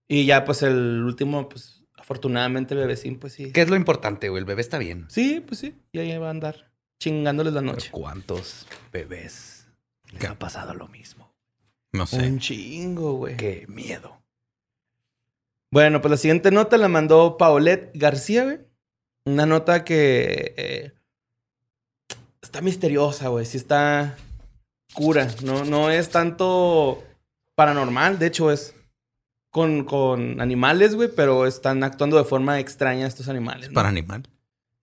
Y ya, pues el último, pues afortunadamente el bebecín, pues sí. ¿Qué es lo importante, güey? El bebé está bien. Sí, pues sí. Y ahí va a andar chingándoles la noche. ¿Cuántos bebés les ha pasado lo mismo? No sé. Un chingo, güey. Qué miedo. Bueno, pues la siguiente nota la mandó Paulette García, güey. Una nota que eh, está misteriosa, güey. Sí está No, no es tanto paranormal. De hecho, es con, con animales, güey. Pero están actuando de forma extraña estos animales. Es ¿no? para animal.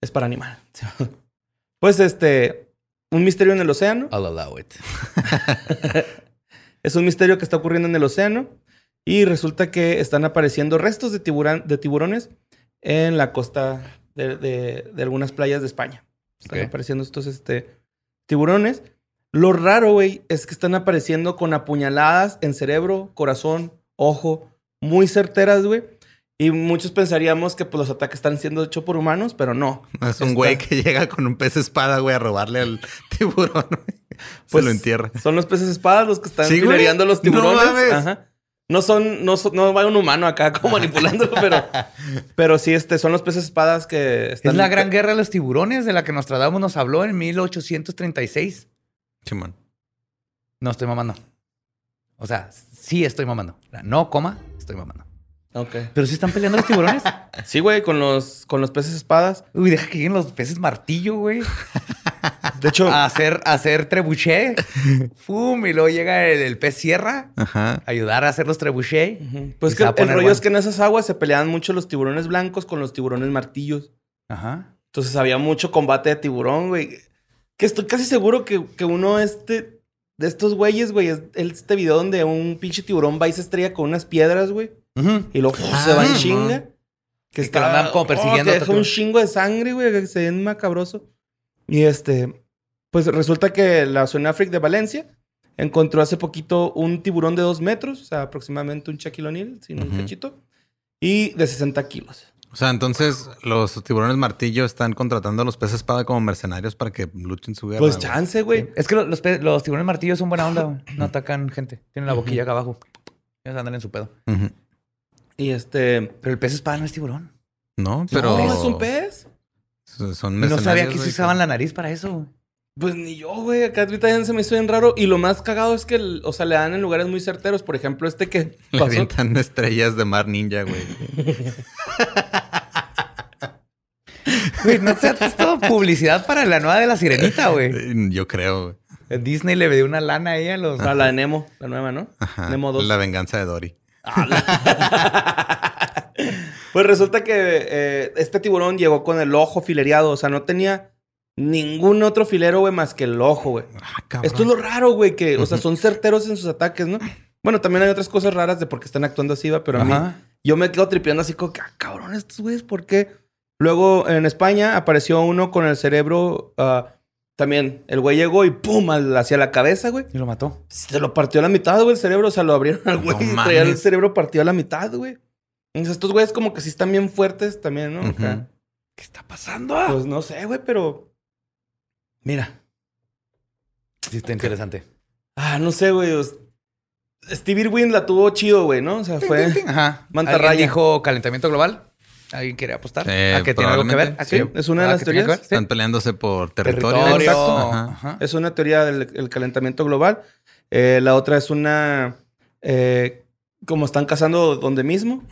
Es para animal. pues este, un misterio en el océano. I'll allow it. Es un misterio que está ocurriendo en el océano y resulta que están apareciendo restos de, tiburán- de tiburones en la costa de, de- de algunas playas de España. Están apareciendo estos este, tiburones. Lo raro, güey, es que están apareciendo con apuñaladas en cerebro, corazón, ojo, muy certeras, güey. Y muchos pensaríamos que pues, los ataques están siendo hechos por humanos, pero no. Es un Está- güey que llega con un pez espada, güey, a robarle al tiburón. güey. Se Pues, lo entierra. Son los peces espadas los que están Sí, güey. filereando a los No tiburones. mames. Ajá. No son, no, son- no va un humano acá como manipulándolo, pero, pero sí, este, son los peces espadas que están. Es la gran guerra de los tiburones de la que Nostradamus nos habló en 1836. Chimón. No estoy mamando. O sea, sí estoy mamando. No, coma, estoy mamando. Ok. Pero sí están peleando los tiburones. Sí, güey, con los, con los peces espadas. Uy, deja que lleguen los peces martillo, güey. De hecho, A hacer, a hacer trebuchet. Fum, y luego llega el, el pez sierra. Ajá. a Ayudar a hacer los trebuchet. ujú, pues que el, rollo es que en esas aguas se peleaban mucho los tiburones blancos con los tiburones martillos. Ajá. Entonces había mucho combate de tiburón, güey. Que estoy casi seguro que, que uno este, de estos güeyes, güey, es este video donde un pinche tiburón va y se estrella con unas piedras, güey. Y luego Ah, se va en no. chinga. Que lo andan como persiguiendo oh, a que deja un chingo de sangre, güey, que se ven macabroso. Y este, pues resulta que la Oceanafric de Valencia encontró hace poquito un tiburón de dos metros, o sea, aproximadamente un Shaquille O'Neal, sin un cachito, y de 60 kilos. O sea, entonces los tiburones martillo están contratando a los peces espada como mercenarios para que luchen su guerra. Pues chance, güey. Es que lo- los, pe- los tiburones martillos son buena onda, güey. No atacan gente. Tienen la boquilla acá abajo. Ellos andan en su pedo. Y este, Pero el pez espada no es tiburón. No, pero. no, es un pez. Son Y mercenarios. no sabía que se usaban la nariz para eso. güey. Pues ni yo, güey. Acá ahorita ya se me hizo bien raro. Y lo más cagado es que, el- o sea, le dan en lugares muy certeros. Por ejemplo, este que Le avientan estrellas de mar ninja, güey. Güey, no sé, es todo publicidad para la nueva de la sirenita, güey. Eh, Yo creo, güey. Disney le dio una lana ahí a los. Ah, la de Nemo, la nueva, ¿no? Ajá. Nemo 2. La venganza de Dory. Pues resulta que eh, este tiburón llegó con el ojo filereado. O sea, no tenía ningún otro filero, güey, más que el ojo, güey. Ah, cabrón. Esto es lo raro, güey, que, o sea, son certeros en sus ataques, ¿no? Bueno, también hay otras cosas raras de por qué están actuando así, va, pero a mí, Ajá. yo me quedo tripeando así como que, ah, cabrón, estos güeyes, ¿por qué? Luego en España apareció uno con el cerebro, ah, también, el güey llegó y pum, hacia la cabeza, güey. Y lo mató. Se lo partió a la mitad, güey, el cerebro. O sea, lo abrieron al güey No y traía el cerebro partido a la mitad, güey. Entonces, estos güeyes como que sí están bien fuertes también, ¿no? Acá. Ujú. ¿Qué está pasando? Pues no sé, güey, pero... Mira. Sí, está interesante. Ah, no sé, güey. Steve Irwin la tuvo chido, güey, ¿no? O sea, fue... Ajá. Mantarraya. ¿Alguien dijo calentamiento global? ¿Alguien quiere apostar? Eh, ¿A que tiene algo que ver? ¿A sí. qué? Es una de ¿A las teorías. Sí. Están peleándose por territorio. Territorio. Exacto. Ajá. Ajá. Es una teoría del el calentamiento global. Eh, la otra es una... eh, como están cazando donde mismo,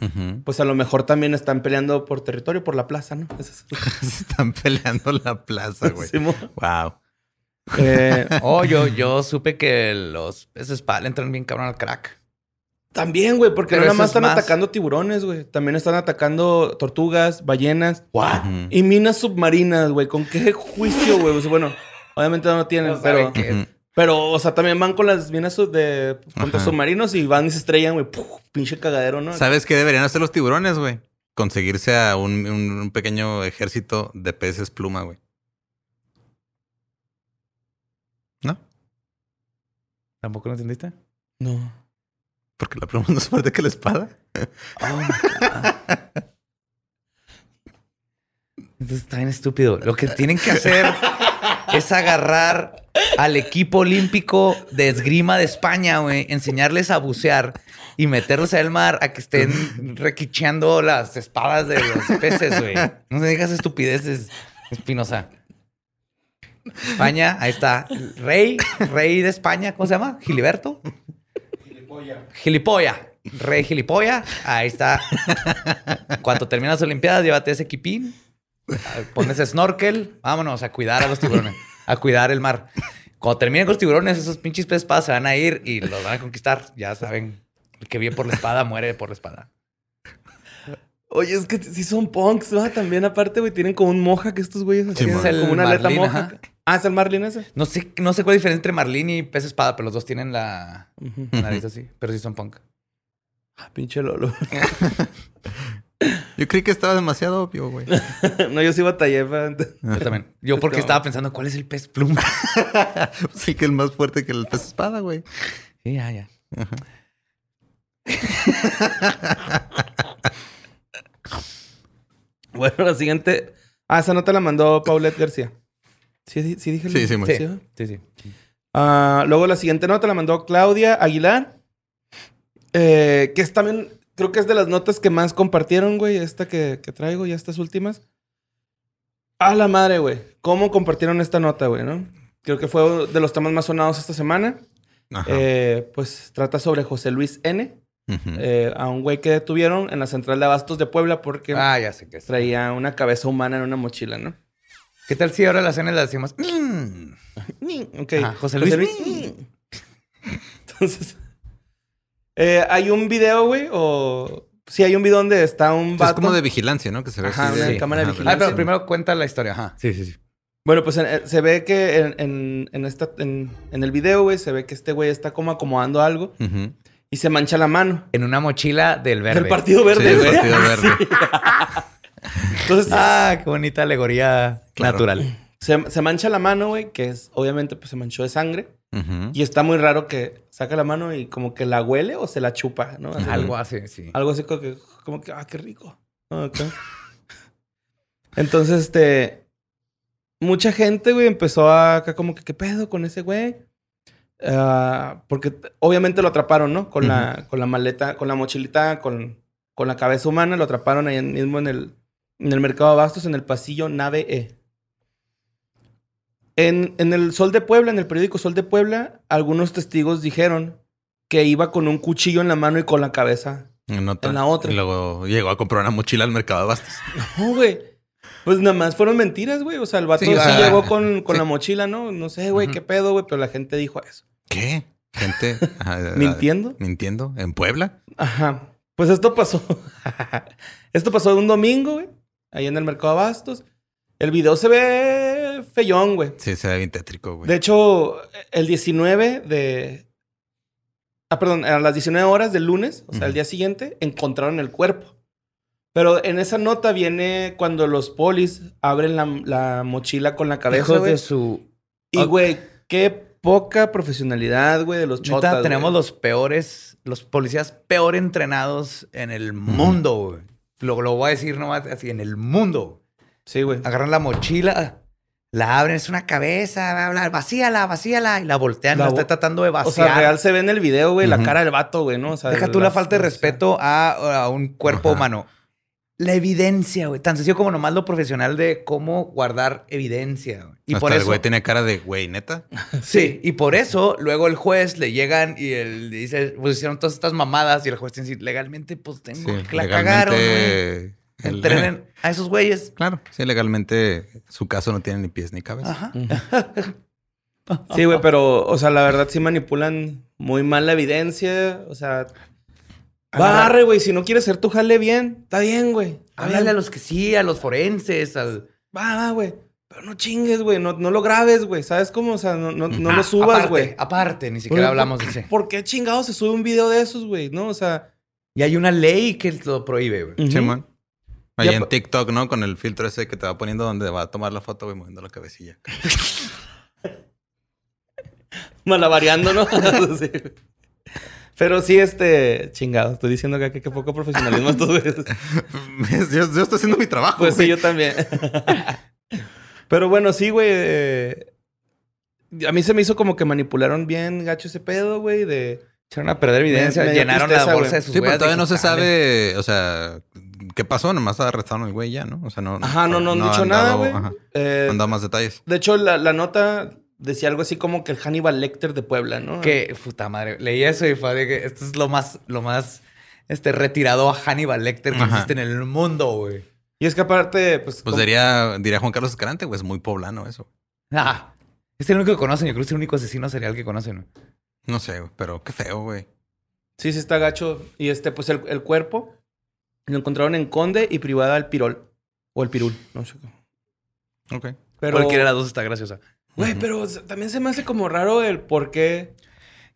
pues a lo mejor también están peleando por territorio, por la plaza, ¿no? Es- están peleando la plaza, güey. Wow. Eh, Oh, yo, yo supe que los peces pal entran bien cabrón al crack. También, güey, porque Pero no nada más es están más- atacando tiburones, güey. También están atacando tortugas, ballenas? Ujú. y minas submarinas, güey. ¿Con qué juicio, güey? O sea, bueno, obviamente no tienen, No pero... Pero, o sea, también van con las minas de contra submarinos y van y se estrellan, güey. Pinche cagadero, ¿no? ¿Sabes qué deberían hacer los tiburones, güey? Conseguirse a un, un- un pequeño ejército de peces pluma, güey. ¿No? ¿Tampoco lo entendiste? No. Porque la pluma no es más fuerte que la espada. Entonces está bien estúpido. Lo que tienen que hacer es agarrar al equipo olímpico de esgrima de España, güey, enseñarles a bucear y meterlos al mar a que estén requicheando las espadas de los peces, güey. No se digas estupideces, Espinosa. España, ahí está. Rey, rey de España, ¿cómo se llama? Giliberto. Gilipolla. Rey Gilipolla. Ahí está. Cuando terminas Olimpiadas, llévate ese equipín. Pones snorkel. Vámonos a cuidar a los tiburones. A cuidar el mar. Cuando terminen con los tiburones, esos pinches peces espadas se van a ir y los van a conquistar. Ya saben. El que viene por la espada muere por la espada. Oye, es que sí son punks, ¿no? También aparte, güey, tienen como un moja que estos güeyes Sí, es el como una aleta marlin, moja. ajá. Ah, es el marlin ese. No sé, no sé cuál es la diferencia entre marlín y pez espada, pero los dos tienen la nariz así. Pero sí son punk. Ah, pinche Lolo. Yo creí que estaba demasiado obvio, güey. no, yo sí batallé para... Yo también. Yo porque estaba pensando, ¿cuál es el pez pluma? sí que el más fuerte que el pez espada, güey. Sí, ya, ya. Bueno, la siguiente... Ah, esa nota la mandó Paulette García. ¿Sí, di- sí dije? Sí, sí, muy- Sí, sí, sí. Ah, luego la siguiente nota la mandó Claudia Aguilar. eh, que es también, creo que es de las notas que más compartieron, güey. Esta que, que traigo, ya estas últimas. A la madre, güey. ¿Cómo compartieron esta nota, güey, no? Creo que fue de los temas más sonados esta semana. Ajá. Eh, pues trata sobre José Luis N. Eh, a un güey que detuvieron en la central de abastos de Puebla porque Ah, ya sé qué es. traía una cabeza humana en una mochila, ¿no? ¿Qué tal si ahora las cenas las decimos? "Mm"? Ok. Ajá, José Luis. Entonces, eh, hay un video, güey, o... Sí, hay un video donde está un Es vato. como de vigilancia, ¿no? Que se ve Ajá, así una de- cámara de vigilancia. Ah, pero primero cuenta la historia. Ajá. Sí, sí, sí. Bueno, pues en- eh, se ve que en, en- en esta, en, en el video, güey, se ve que este güey está como acomodando algo y se mancha la mano. En una mochila del verde. Del Partido Sí, Verde, el güey. Partido Verde. Entonces, Ah, qué bonita alegoría Claro. natural. se, se mancha la mano, güey, que es, obviamente, pues se manchó de sangre. Y está muy raro que saca la mano y como que la huele o se la chupa, ¿no? Así Algo así, sí. Algo así como que, como que, ah, qué rico. Ah. Entonces, este, mucha gente, güey, empezó a acá como que, ¿qué pedo con ese güey? Ah, porque obviamente lo atraparon, ¿no? Con, la, con la maleta, con la mochilita, con, con la cabeza humana, lo atraparon ahí mismo en el, en el mercado de abastos, en el pasillo Nave E. En, en el Sol de Puebla, en el periódico Sol de Puebla, algunos testigos dijeron que iba con un cuchillo en la mano y con la cabeza En, otra. En la otra. Y luego llegó a comprar una mochila al mercado de bastos. No, güey. Pues nada más fueron mentiras, güey. O sea, el vato sí, Sí, ah, llegó con, con sí. la mochila, ¿no? No sé, güey, qué pedo, güey, pero la gente dijo eso. ¿Qué? Gente ajá, ¿Mintiendo? mintiendo en Puebla. Ajá. Pues esto pasó. esto pasó un domingo, güey. Ahí en el mercado de Abastos. El video se ve feyón, güey. Sí, se ve bien tétrico, güey. De hecho, el 19 de... Ah, perdón, a las 19 horas del lunes, o sea, el día siguiente, encontraron el cuerpo. Pero en esa nota viene cuando los polis abren la, la mochila con la cabeza, Hijos de su... Y, güey, qué poca profesionalidad, güey, de los Neta, chotas, tenemos güey. los peores, los policías peor entrenados en el mundo, güey. Lo, lo voy a decir nomás así, en el mundo. Sí, güey. Agarran la mochila, la abren, es una cabeza, bla, bla, vacíala, vacíala, y la voltean, La la, está tratando de vaciar. O sea, real se ve en el video, güey, la cara del vato, güey, ¿no? O sea, Deja tú la falta de respeto a, a un cuerpo Ajá. humano. La evidencia, güey. Tan sencillo como nomás lo profesional de cómo guardar evidencia. güey. Y Hasta por el eso. güey tenía cara de, güey, neta. Sí, y por eso luego el juez le llegan y él dice, pues hicieron todas estas mamadas y el juez tiene que decir, legalmente, pues tengo Sí, que la cagaron, güey. Entrenen a esos güeyes. Claro, sí, legalmente su caso no tiene ni pies ni cabeza. Ajá. Sí, güey, pero, o sea, la verdad sí manipulan muy mal la evidencia. O sea, Va, arre, güey. Si no quieres hacer tu jale bien, está bien, güey. Háblale a los que sí, a los forenses, al... Va, va, güey. Pero no chingues, güey. No, no lo grabes, güey. ¿Sabes cómo? O sea, no, no, no Ah, lo subas, güey. Aparte, ni siquiera Por- hablamos de ese. ¿Por qué chingados se sube un video de esos, güey? No, o sea. Y hay una ley que lo prohíbe, güey. ujú. Simón. Ahí en TikTok, ¿no? Con el filtro ese que te va poniendo donde va a tomar la foto, güey, moviendo la cabecilla. Malabareando, ¿no? Sí. Pero sí, este. Chingado. Estoy diciendo que qué poco profesionalismo estos güeyes. yo, yo estoy haciendo mi trabajo. Pues sí, yo también. Pero bueno, sí, güey. eh, a mí se me hizo como que manipularon bien gacho ese pedo, güey, de... Echaron a perder evidencia, Me- me dio llenaron tristeza, la bolsa güey. de sus Sí, pero todavía no se sabe, o sea, qué pasó. Nomás arrestaron al güey ya, ¿no? O sea, no. Ajá, no, no han dicho han nada, güey. Eh, no han dado más detalles. de hecho, la, la nota decía algo así como que el Hannibal Lecter de Puebla, ¿no? Que puta madre. Leí eso y fue de que esto es lo más, lo más este, retirado a Hannibal Lecter que Ajá. existe en el mundo, güey. Y es que aparte, pues... Pues como- diría, diría Juan Carlos Escalante, güey, es muy poblano eso. Ah, es el único que conocen. Yo creo que es el único asesino serial que conocen. No sé, güey, pero qué feo, güey. Sí, sí está gacho. Y este, pues el, el cuerpo lo encontraron en Conde y privada al Pirol. O el Pirul, no sé. Ok. Pero... Cualquiera de las dos está graciosa. Güey, pero también se me hace como raro el por qué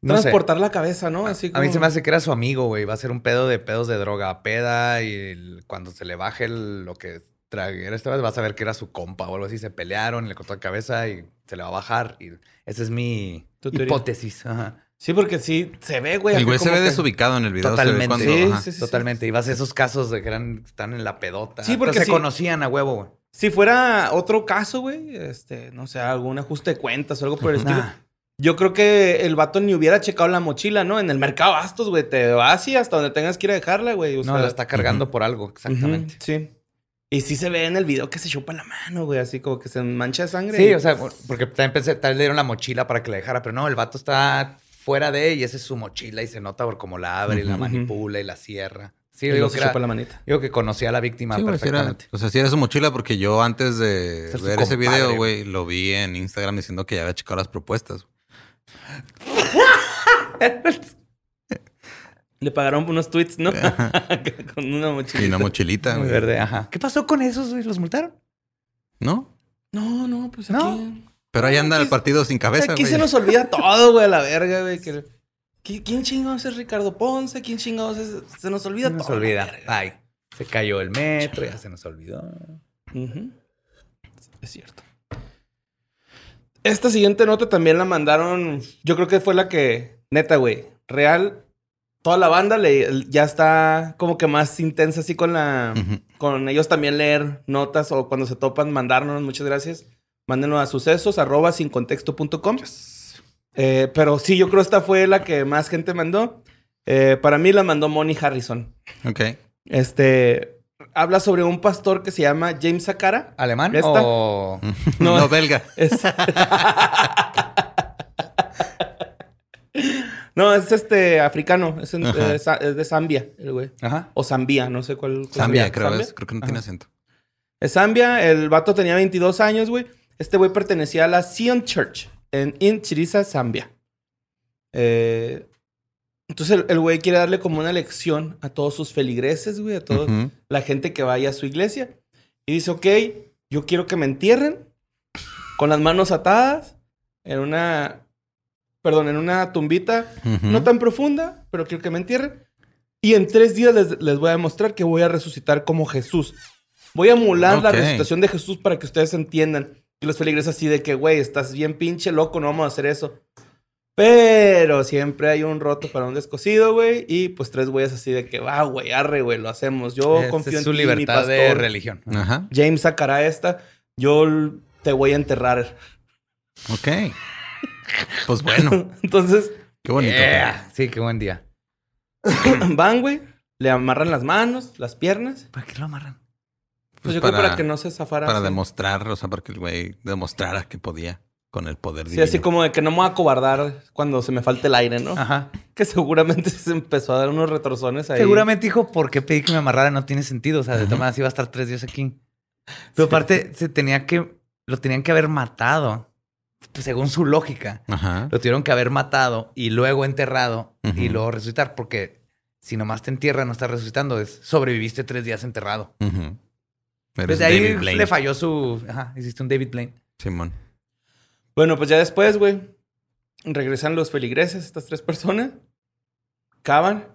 No sé. transportar la cabeza, ¿no? Así A mí como- se me hace que era su amigo, güey. Va a ser un pedo de pedos de droga, peda y el- cuando se le baje el- lo que traguera esta vez vas a ver que era su compa o algo así. Se pelearon, le cortó la cabeza y se le va a bajar. Y esa es mi hipótesis. Ajá. Sí, porque sí, se ve, güey. El güey se ve desubicado en el video. Totalmente. cuando- Sí, sí, sí. Totalmente. Y vas a esos casos de que eran, están en la pedota. Sí, porque Pero se sí. conocían a huevo, güey. Si fuera otro caso, güey, este, no sé, algún ajuste de cuentas o algo por el estilo. Nah. Yo creo que el vato ni hubiera checado la mochila, ¿no? En el mercado Bastos, güey, te vas y hasta donde tengas que ir a dejarla, güey. O No, sea, la está cargando por algo, exactamente. sí. Y sí se ve en el video que se chupa la mano, güey, así como que se mancha de sangre. Sí, y- o sea, porque también pensé, tal vez le dieron la mochila para que la dejara, pero no, el vato está fuera de y esa es su mochila y se nota por cómo la abre y la manipula y la cierra. Sí, y digo que, era- chupa la manita. digo que conocía a la víctima Sí, era- perfectamente. o sea, sí era su mochila porque yo antes de ver ese video, güey. lo vi en Instagram diciendo que ya había checado las propuestas. Le pagaron unos tweets, ¿no? Con una mochila. Y una mochilita, Muy güey. verde, ajá. ¿Qué pasó con esos, güey? ¿Los multaron? ¿No? No, no, pues No. Pero ahí anda el partido sin cabeza, Aquí güey. se nos olvida todo, güey, a la verga, güey. que- ¿Qui- ¿Quién chingados es Ricardo Ponce? ¿Quién chingados es...? Se nos olvida Se nos todo. olvida. Ay, se cayó el metro, ya se nos olvidó. Es cierto. Esta siguiente nota también la mandaron. Yo creo que fue la que, neta, güey. Real. Toda la banda le, ya está como que más intensa así con la. Con ellos también leer notas o cuando se topan, mandárnoslas. Muchas gracias. Mándenos a sucesos arroba sin contexto.com. Eh, pero sí, yo creo esta fue la que más gente mandó. Eh, para mí la mandó Moni Harrison. Ok. Este. Habla sobre un pastor que se llama James Sakara. ¿Alemán ¿Esta? o...? No. No, belga. Es... no, es este africano. Es, en- Ajá. es- es de Zambia, el güey. Ajá. O Zambia, no sé cuál. cuál Zambia, creo ¿Zambia? Creo que no tiene acento. Es Zambia. El vato tenía 22 años, güey. Este güey pertenecía a la Zion Church en Inchiriza, Zambia. Eh, Entonces el- güey quiere darle como una lección a todos sus feligreses, güey, a toda la gente que vaya a su iglesia. Y dice, ok, yo quiero que me entierren con las manos atadas en una, perdón, en una tumbita Ujú. no tan profunda, pero quiero que me entierren. Y en tres días les, les voy a demostrar que voy a resucitar como Jesús. Voy a emular la resucitación de Jesús para que ustedes entiendan. Y los feligreses así de que, güey, estás bien pinche loco, no vamos a hacer eso. Pero siempre hay un roto para un descosido, güey. Y pues tres güeyes así de que, va, güey, arre, güey, lo hacemos. Yo Esa confío es en su ti, mi libertad de pastor. religión. Ajá. James sacará esta. Yo te voy a enterrar. Ok. Pues bueno, Entonces, qué bonito. Yeah. Sí, qué buen día. van, güey. Le amarran las manos, las piernas. ¿Para qué lo amarran? Pues, Pues yo para- creo para que no se zafara. Para así. demostrar, o sea, para que el güey demostrara que podía con el poder Sí, divino. así como de que no me voy a cobardar cuando se me falte el aire, ¿no? Ajá. Que seguramente se empezó a dar unos retorzones ahí. Seguramente dijo, ¿por qué pedí que me amarrara? No tiene sentido. O sea, de todas maneras iba a estar tres días aquí. Pero aparte, se tenía que... Lo tenían que haber matado. Pues, según su lógica. Ajá. Lo tuvieron que haber matado y luego enterrado y luego resucitar. Porque si nomás te entierran, no estás resucitando, es sobreviviste tres días enterrado. Ujú. Eres Desde ahí David Blaine. le falló su. Ajá, hiciste un David Blaine. Simón. Bueno, pues ya después, güey, regresan los feligreses, estas tres personas, cavan,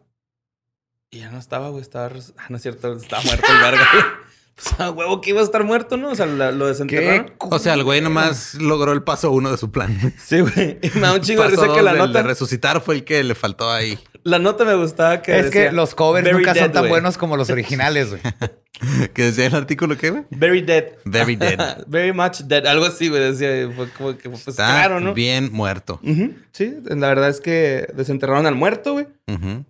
y ya no estaba, güey, estaba... Ah, no es cierto, estaba muerto el verga, güey. Pues a huevo que iba a estar muerto, ¿no? O sea, la- lo desenterraron. O sea, el güey nomás logró el paso uno de su plan. Sí, güey. Y me da un chingo de Paso risa que dos la del nota... de resucitar fue el que le faltó ahí. La nota me gustaba que es que decía, los covers "Very nunca dead", son tan buenos como los originales, güey. ¿Qué decía el artículo qué, güey? Very dead. Very dead. Very much dead. Algo así, güey. Decía, fue como que, pues Está claro, ¿no? bien muerto. Sí, la verdad es que desenterraron al muerto, güey.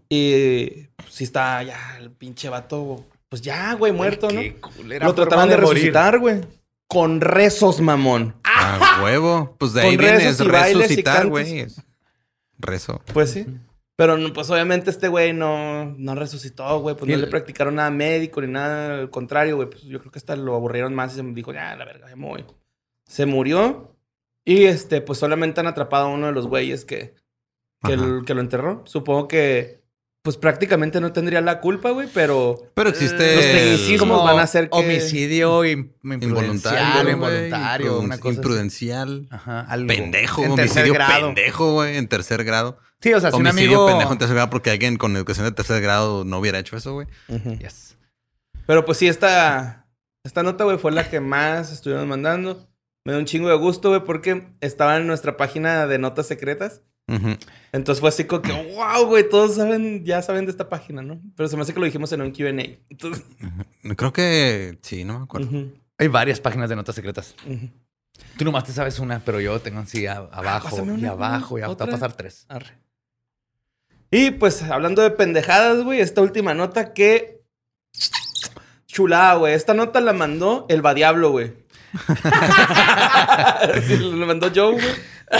Y pues, sí está ya el pinche vato, pues ya, güey, muerto, ¿no? Qué culera Lo trataron de, resucitar, güey. Con rezos, mamón. A huevo. Pues de ahí Con viene rezos es y bailes y resucitar, güey. Rezo. Pues sí. Pero pues obviamente este güey no, no resucitó, güey. Pues no le practicaron nada médico ni nada. Al contrario, güey. Pues yo creo que hasta lo aburrieron más y se me dijo, ya, la verga, ya me voy. Se murió. Y este, pues solamente han atrapado a uno de los güeyes que, que, Ajá. el- que lo enterró. Supongo que, pues prácticamente no tendría la culpa, güey, pero. Pero existe Los el- tecnicismos Como van a hacer que- homicidio involuntario, involuntario, una cosa así. imprudencial. Ajá, algo. Pendejo, En tercer homicidio grado. pendejo, güey, en tercer grado. Sí, o sea, si un amigo... pendejo en tercer grado porque alguien con educación de tercer grado no hubiera hecho eso, güey. Yes. Pero pues sí, esta, esta nota, güey, fue la que más estuvieron mandando. Me dio un chingo de gusto, güey, porque estaba en nuestra página de notas secretas. Entonces fue así como que, wow, güey, todos saben, ya saben de esta página, ¿no? Pero se me hace que lo dijimos en un QA. Entonces, Creo que sí, no me acuerdo. Hay varias páginas de notas secretas. Tú nomás te sabes una, pero yo tengo así a- abajo y una, abajo y una, a- te va a otra. pasar tres. Arre. Y pues hablando de pendejadas, güey, esta última nota que. Chulada, güey. Esta nota la mandó el Diablo, güey. sí, la mandó Joe, güey.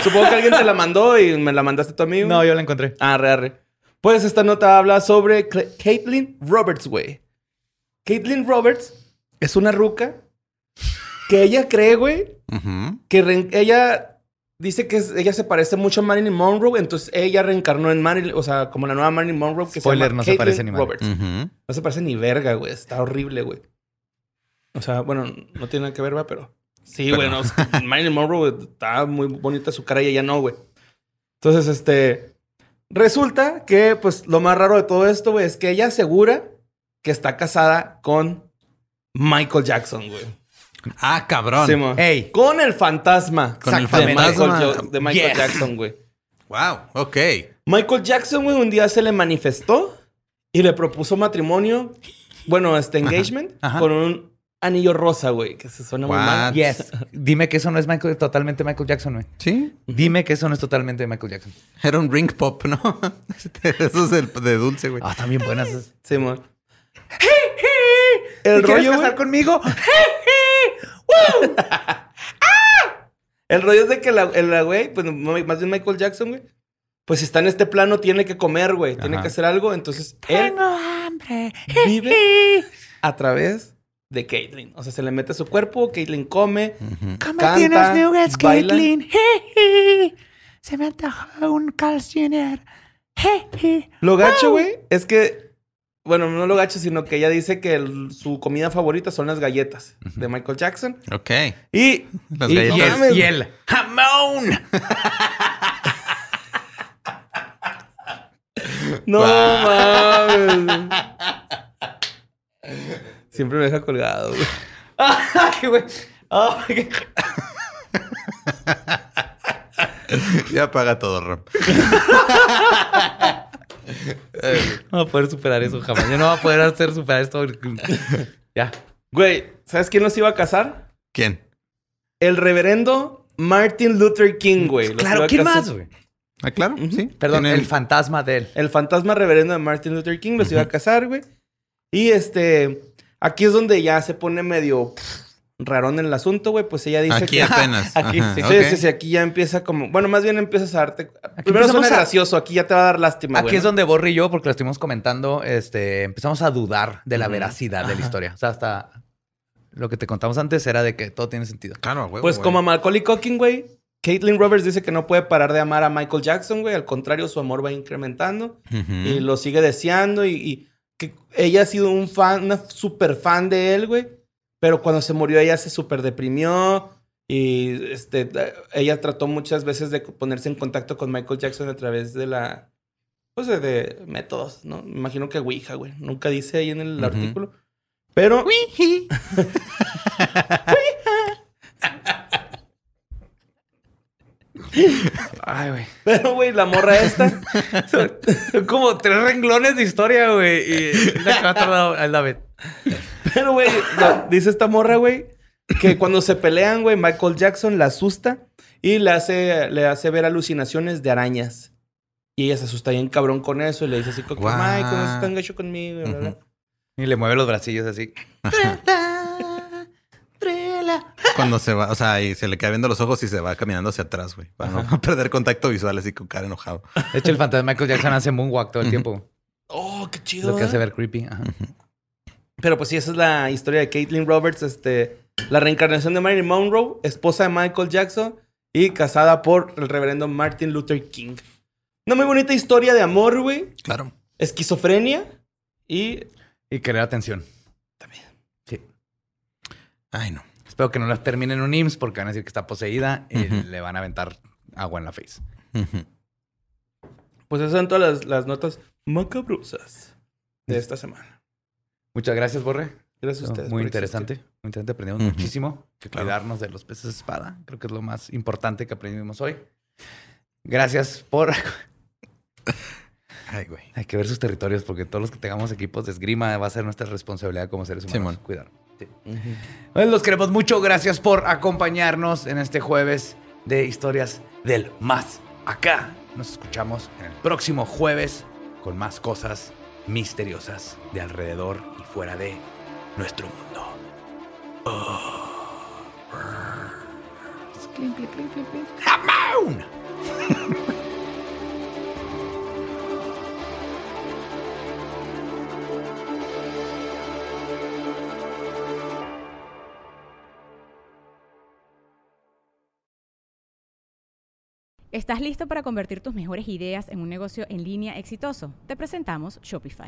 Supongo que alguien te la mandó y me la mandaste tú a mí, güey. No, yo la encontré. Arre, arre. Pues esta nota habla sobre Cla- Caitlyn Roberts, güey. Caitlyn Roberts es una ruca que ella cree, güey, que ella dice que es- ella se parece mucho a Marilyn Monroe, entonces ella reencarnó en Marilyn, o sea, como la nueva Marilyn Monroe que Spoiler, se llama no se parece ni. Roberts. Ujú. No se parece ni verga, güey. Está horrible, güey. O sea, bueno, no tiene nada que ver, ¿verdad? Pero sí, güey. No, Marilyn Monroe güey, está muy bonita su cara y ella no, güey. Entonces, este... Resulta que, pues, lo más raro de todo esto, güey, es que ella asegura que está casada con Michael Jackson, güey. Ah, cabrón. Sí. Ey. Con el fantasma. Con el de fantasma. Michael, de Michael Yes. Jackson, güey. Wow, ok. Michael Jackson, güey, un día se le manifestó y le propuso matrimonio, bueno, este engagement, ajá. con un anillo rosa, güey, que se suena muy mal. Yes. Dime que eso no es Michael, totalmente Michael Jackson, güey. Sí, Dime que eso no es totalmente Michael Jackson. era un ring pop, ¿no? Eso es el de dulce, güey. Ah, bien buenas. Sí, mon. ¿Te El quieres rollo, casar güey, conmigo? El rollo es de que la, güey, pues más bien Michael Jackson, güey, pues si está en este plano tiene que comer, güey, tiene que hacer algo, entonces él hambre. vive a través de Caitlyn. O sea, se le mete a su cuerpo, Caitlyn come, Ujú. Canta, unos nuggets, baila. Caitlyn. Se me antoja un Carl Jr. Lo gacho, güey, es que, bueno, no lo gacho, sino que ella dice que el- su comida favorita son las galletas de Michael Jackson. Ok. Y, Las y- galletas. no Y el jamón. No mames. Siempre me deja colgado, güey. Ay, güey. Ay, Ya apaga todo, Ram. No voy a poder superar eso jamás. Yo no voy a poder hacer superar esto. Ya. Güey, ¿sabes quién nos iba a casar? ¿Quién? El reverendo Martin Luther King, güey. Los Claro, ¿quién casar. más, güey? Ah, claro, sí. Perdón, el fantasma de él. El fantasma reverendo de Martin Luther King los iba a casar, güey. Y este, aquí es donde ya se pone medio pff, rarón el asunto, güey. Pues ella dice Aquí que... apenas. Aquí, Ajá, Sí, sí, sí, sí, aquí ya empieza como... Bueno, más bien empiezas a darte... Primero empezamos suena a- gracioso, aquí ya te va a dar lástima, Aquí es donde Borri y yo, porque lo estuvimos comentando, este, empezamos a dudar de la veracidad de la historia. O sea, hasta lo que te contamos antes era de que todo tiene sentido. Claro, güey. Pues como a Macaulay Culkin, güey, Caitlin Roberts dice que no puede parar de amar a Michael Jackson, güey. Al contrario, su amor va incrementando y lo sigue deseando y, y que ella ha sido un fan, una super fan de él, güey. Pero cuando se murió ella se super deprimió y este, ella trató muchas veces de ponerse en contacto con Michael Jackson a través de la, pues de, de métodos, ¿no? Me imagino que Ouija, güey. Nunca dice ahí en el Ujú. artículo. Pero... Ay, güey. Pero, güey, la morra esta... Son como tres renglones de historia, güey. Y la que me ha tardado. I love it. Pero, güey, dice esta morra, güey, que cuando se pelean, güey, Michael Jackson la asusta y le hace, le hace ver alucinaciones de arañas. Y ella se asusta bien cabrón con eso y le dice así como que, Guau. Michael, no tan gacho conmigo. bla, bla". Ujú. Y le mueve los bracillos así. Cuando se va, o sea, y se le queda viendo los ojos y se va caminando hacia atrás, güey. Para no perder contacto visual, así con cara enojado. De hecho, el fantasma de Michael Jackson hace moonwalk todo el tiempo. Oh, qué chido. lo que hace ¿eh? ver creepy. Ajá. Pero pues sí, esa es la historia de Caitlin Roberts, este, la reencarnación de Marilyn Monroe, esposa de Michael Jackson y casada por el reverendo Martin Luther King. Una muy bonita historia de amor, güey. Claro. Esquizofrenia y Y querer atención. También. Sí. Ay, no. Espero que no la terminen en un IMSS porque van a decir que está poseída y le van a aventar agua en la face. Pues esas son todas las, las notas macabrosas de esta semana. Muchas gracias, Borre. Gracias a ustedes. Muy interesante. existir. Muy interesante. Aprendimos muchísimo. Que Claro. cuidarnos de los peces de espada. Creo que es lo más importante que aprendimos hoy. Gracias por... Ay, güey. Hay que ver sus territorios porque todos los que tengamos equipos de esgrima va a ser nuestra responsabilidad como seres humanos. Simón. Cuidar. Sí. Bueno, los queremos mucho. Gracias por acompañarnos en este jueves de historias del más acá. Nos escuchamos en el próximo jueves con más cosas misteriosas de alrededor fuera de nuestro mundo. Clink, clink, clink, clink, clink. ¡Jamón! ¿Estás listo para convertir tus mejores ideas en un negocio en línea exitoso? Te presentamos Shopify.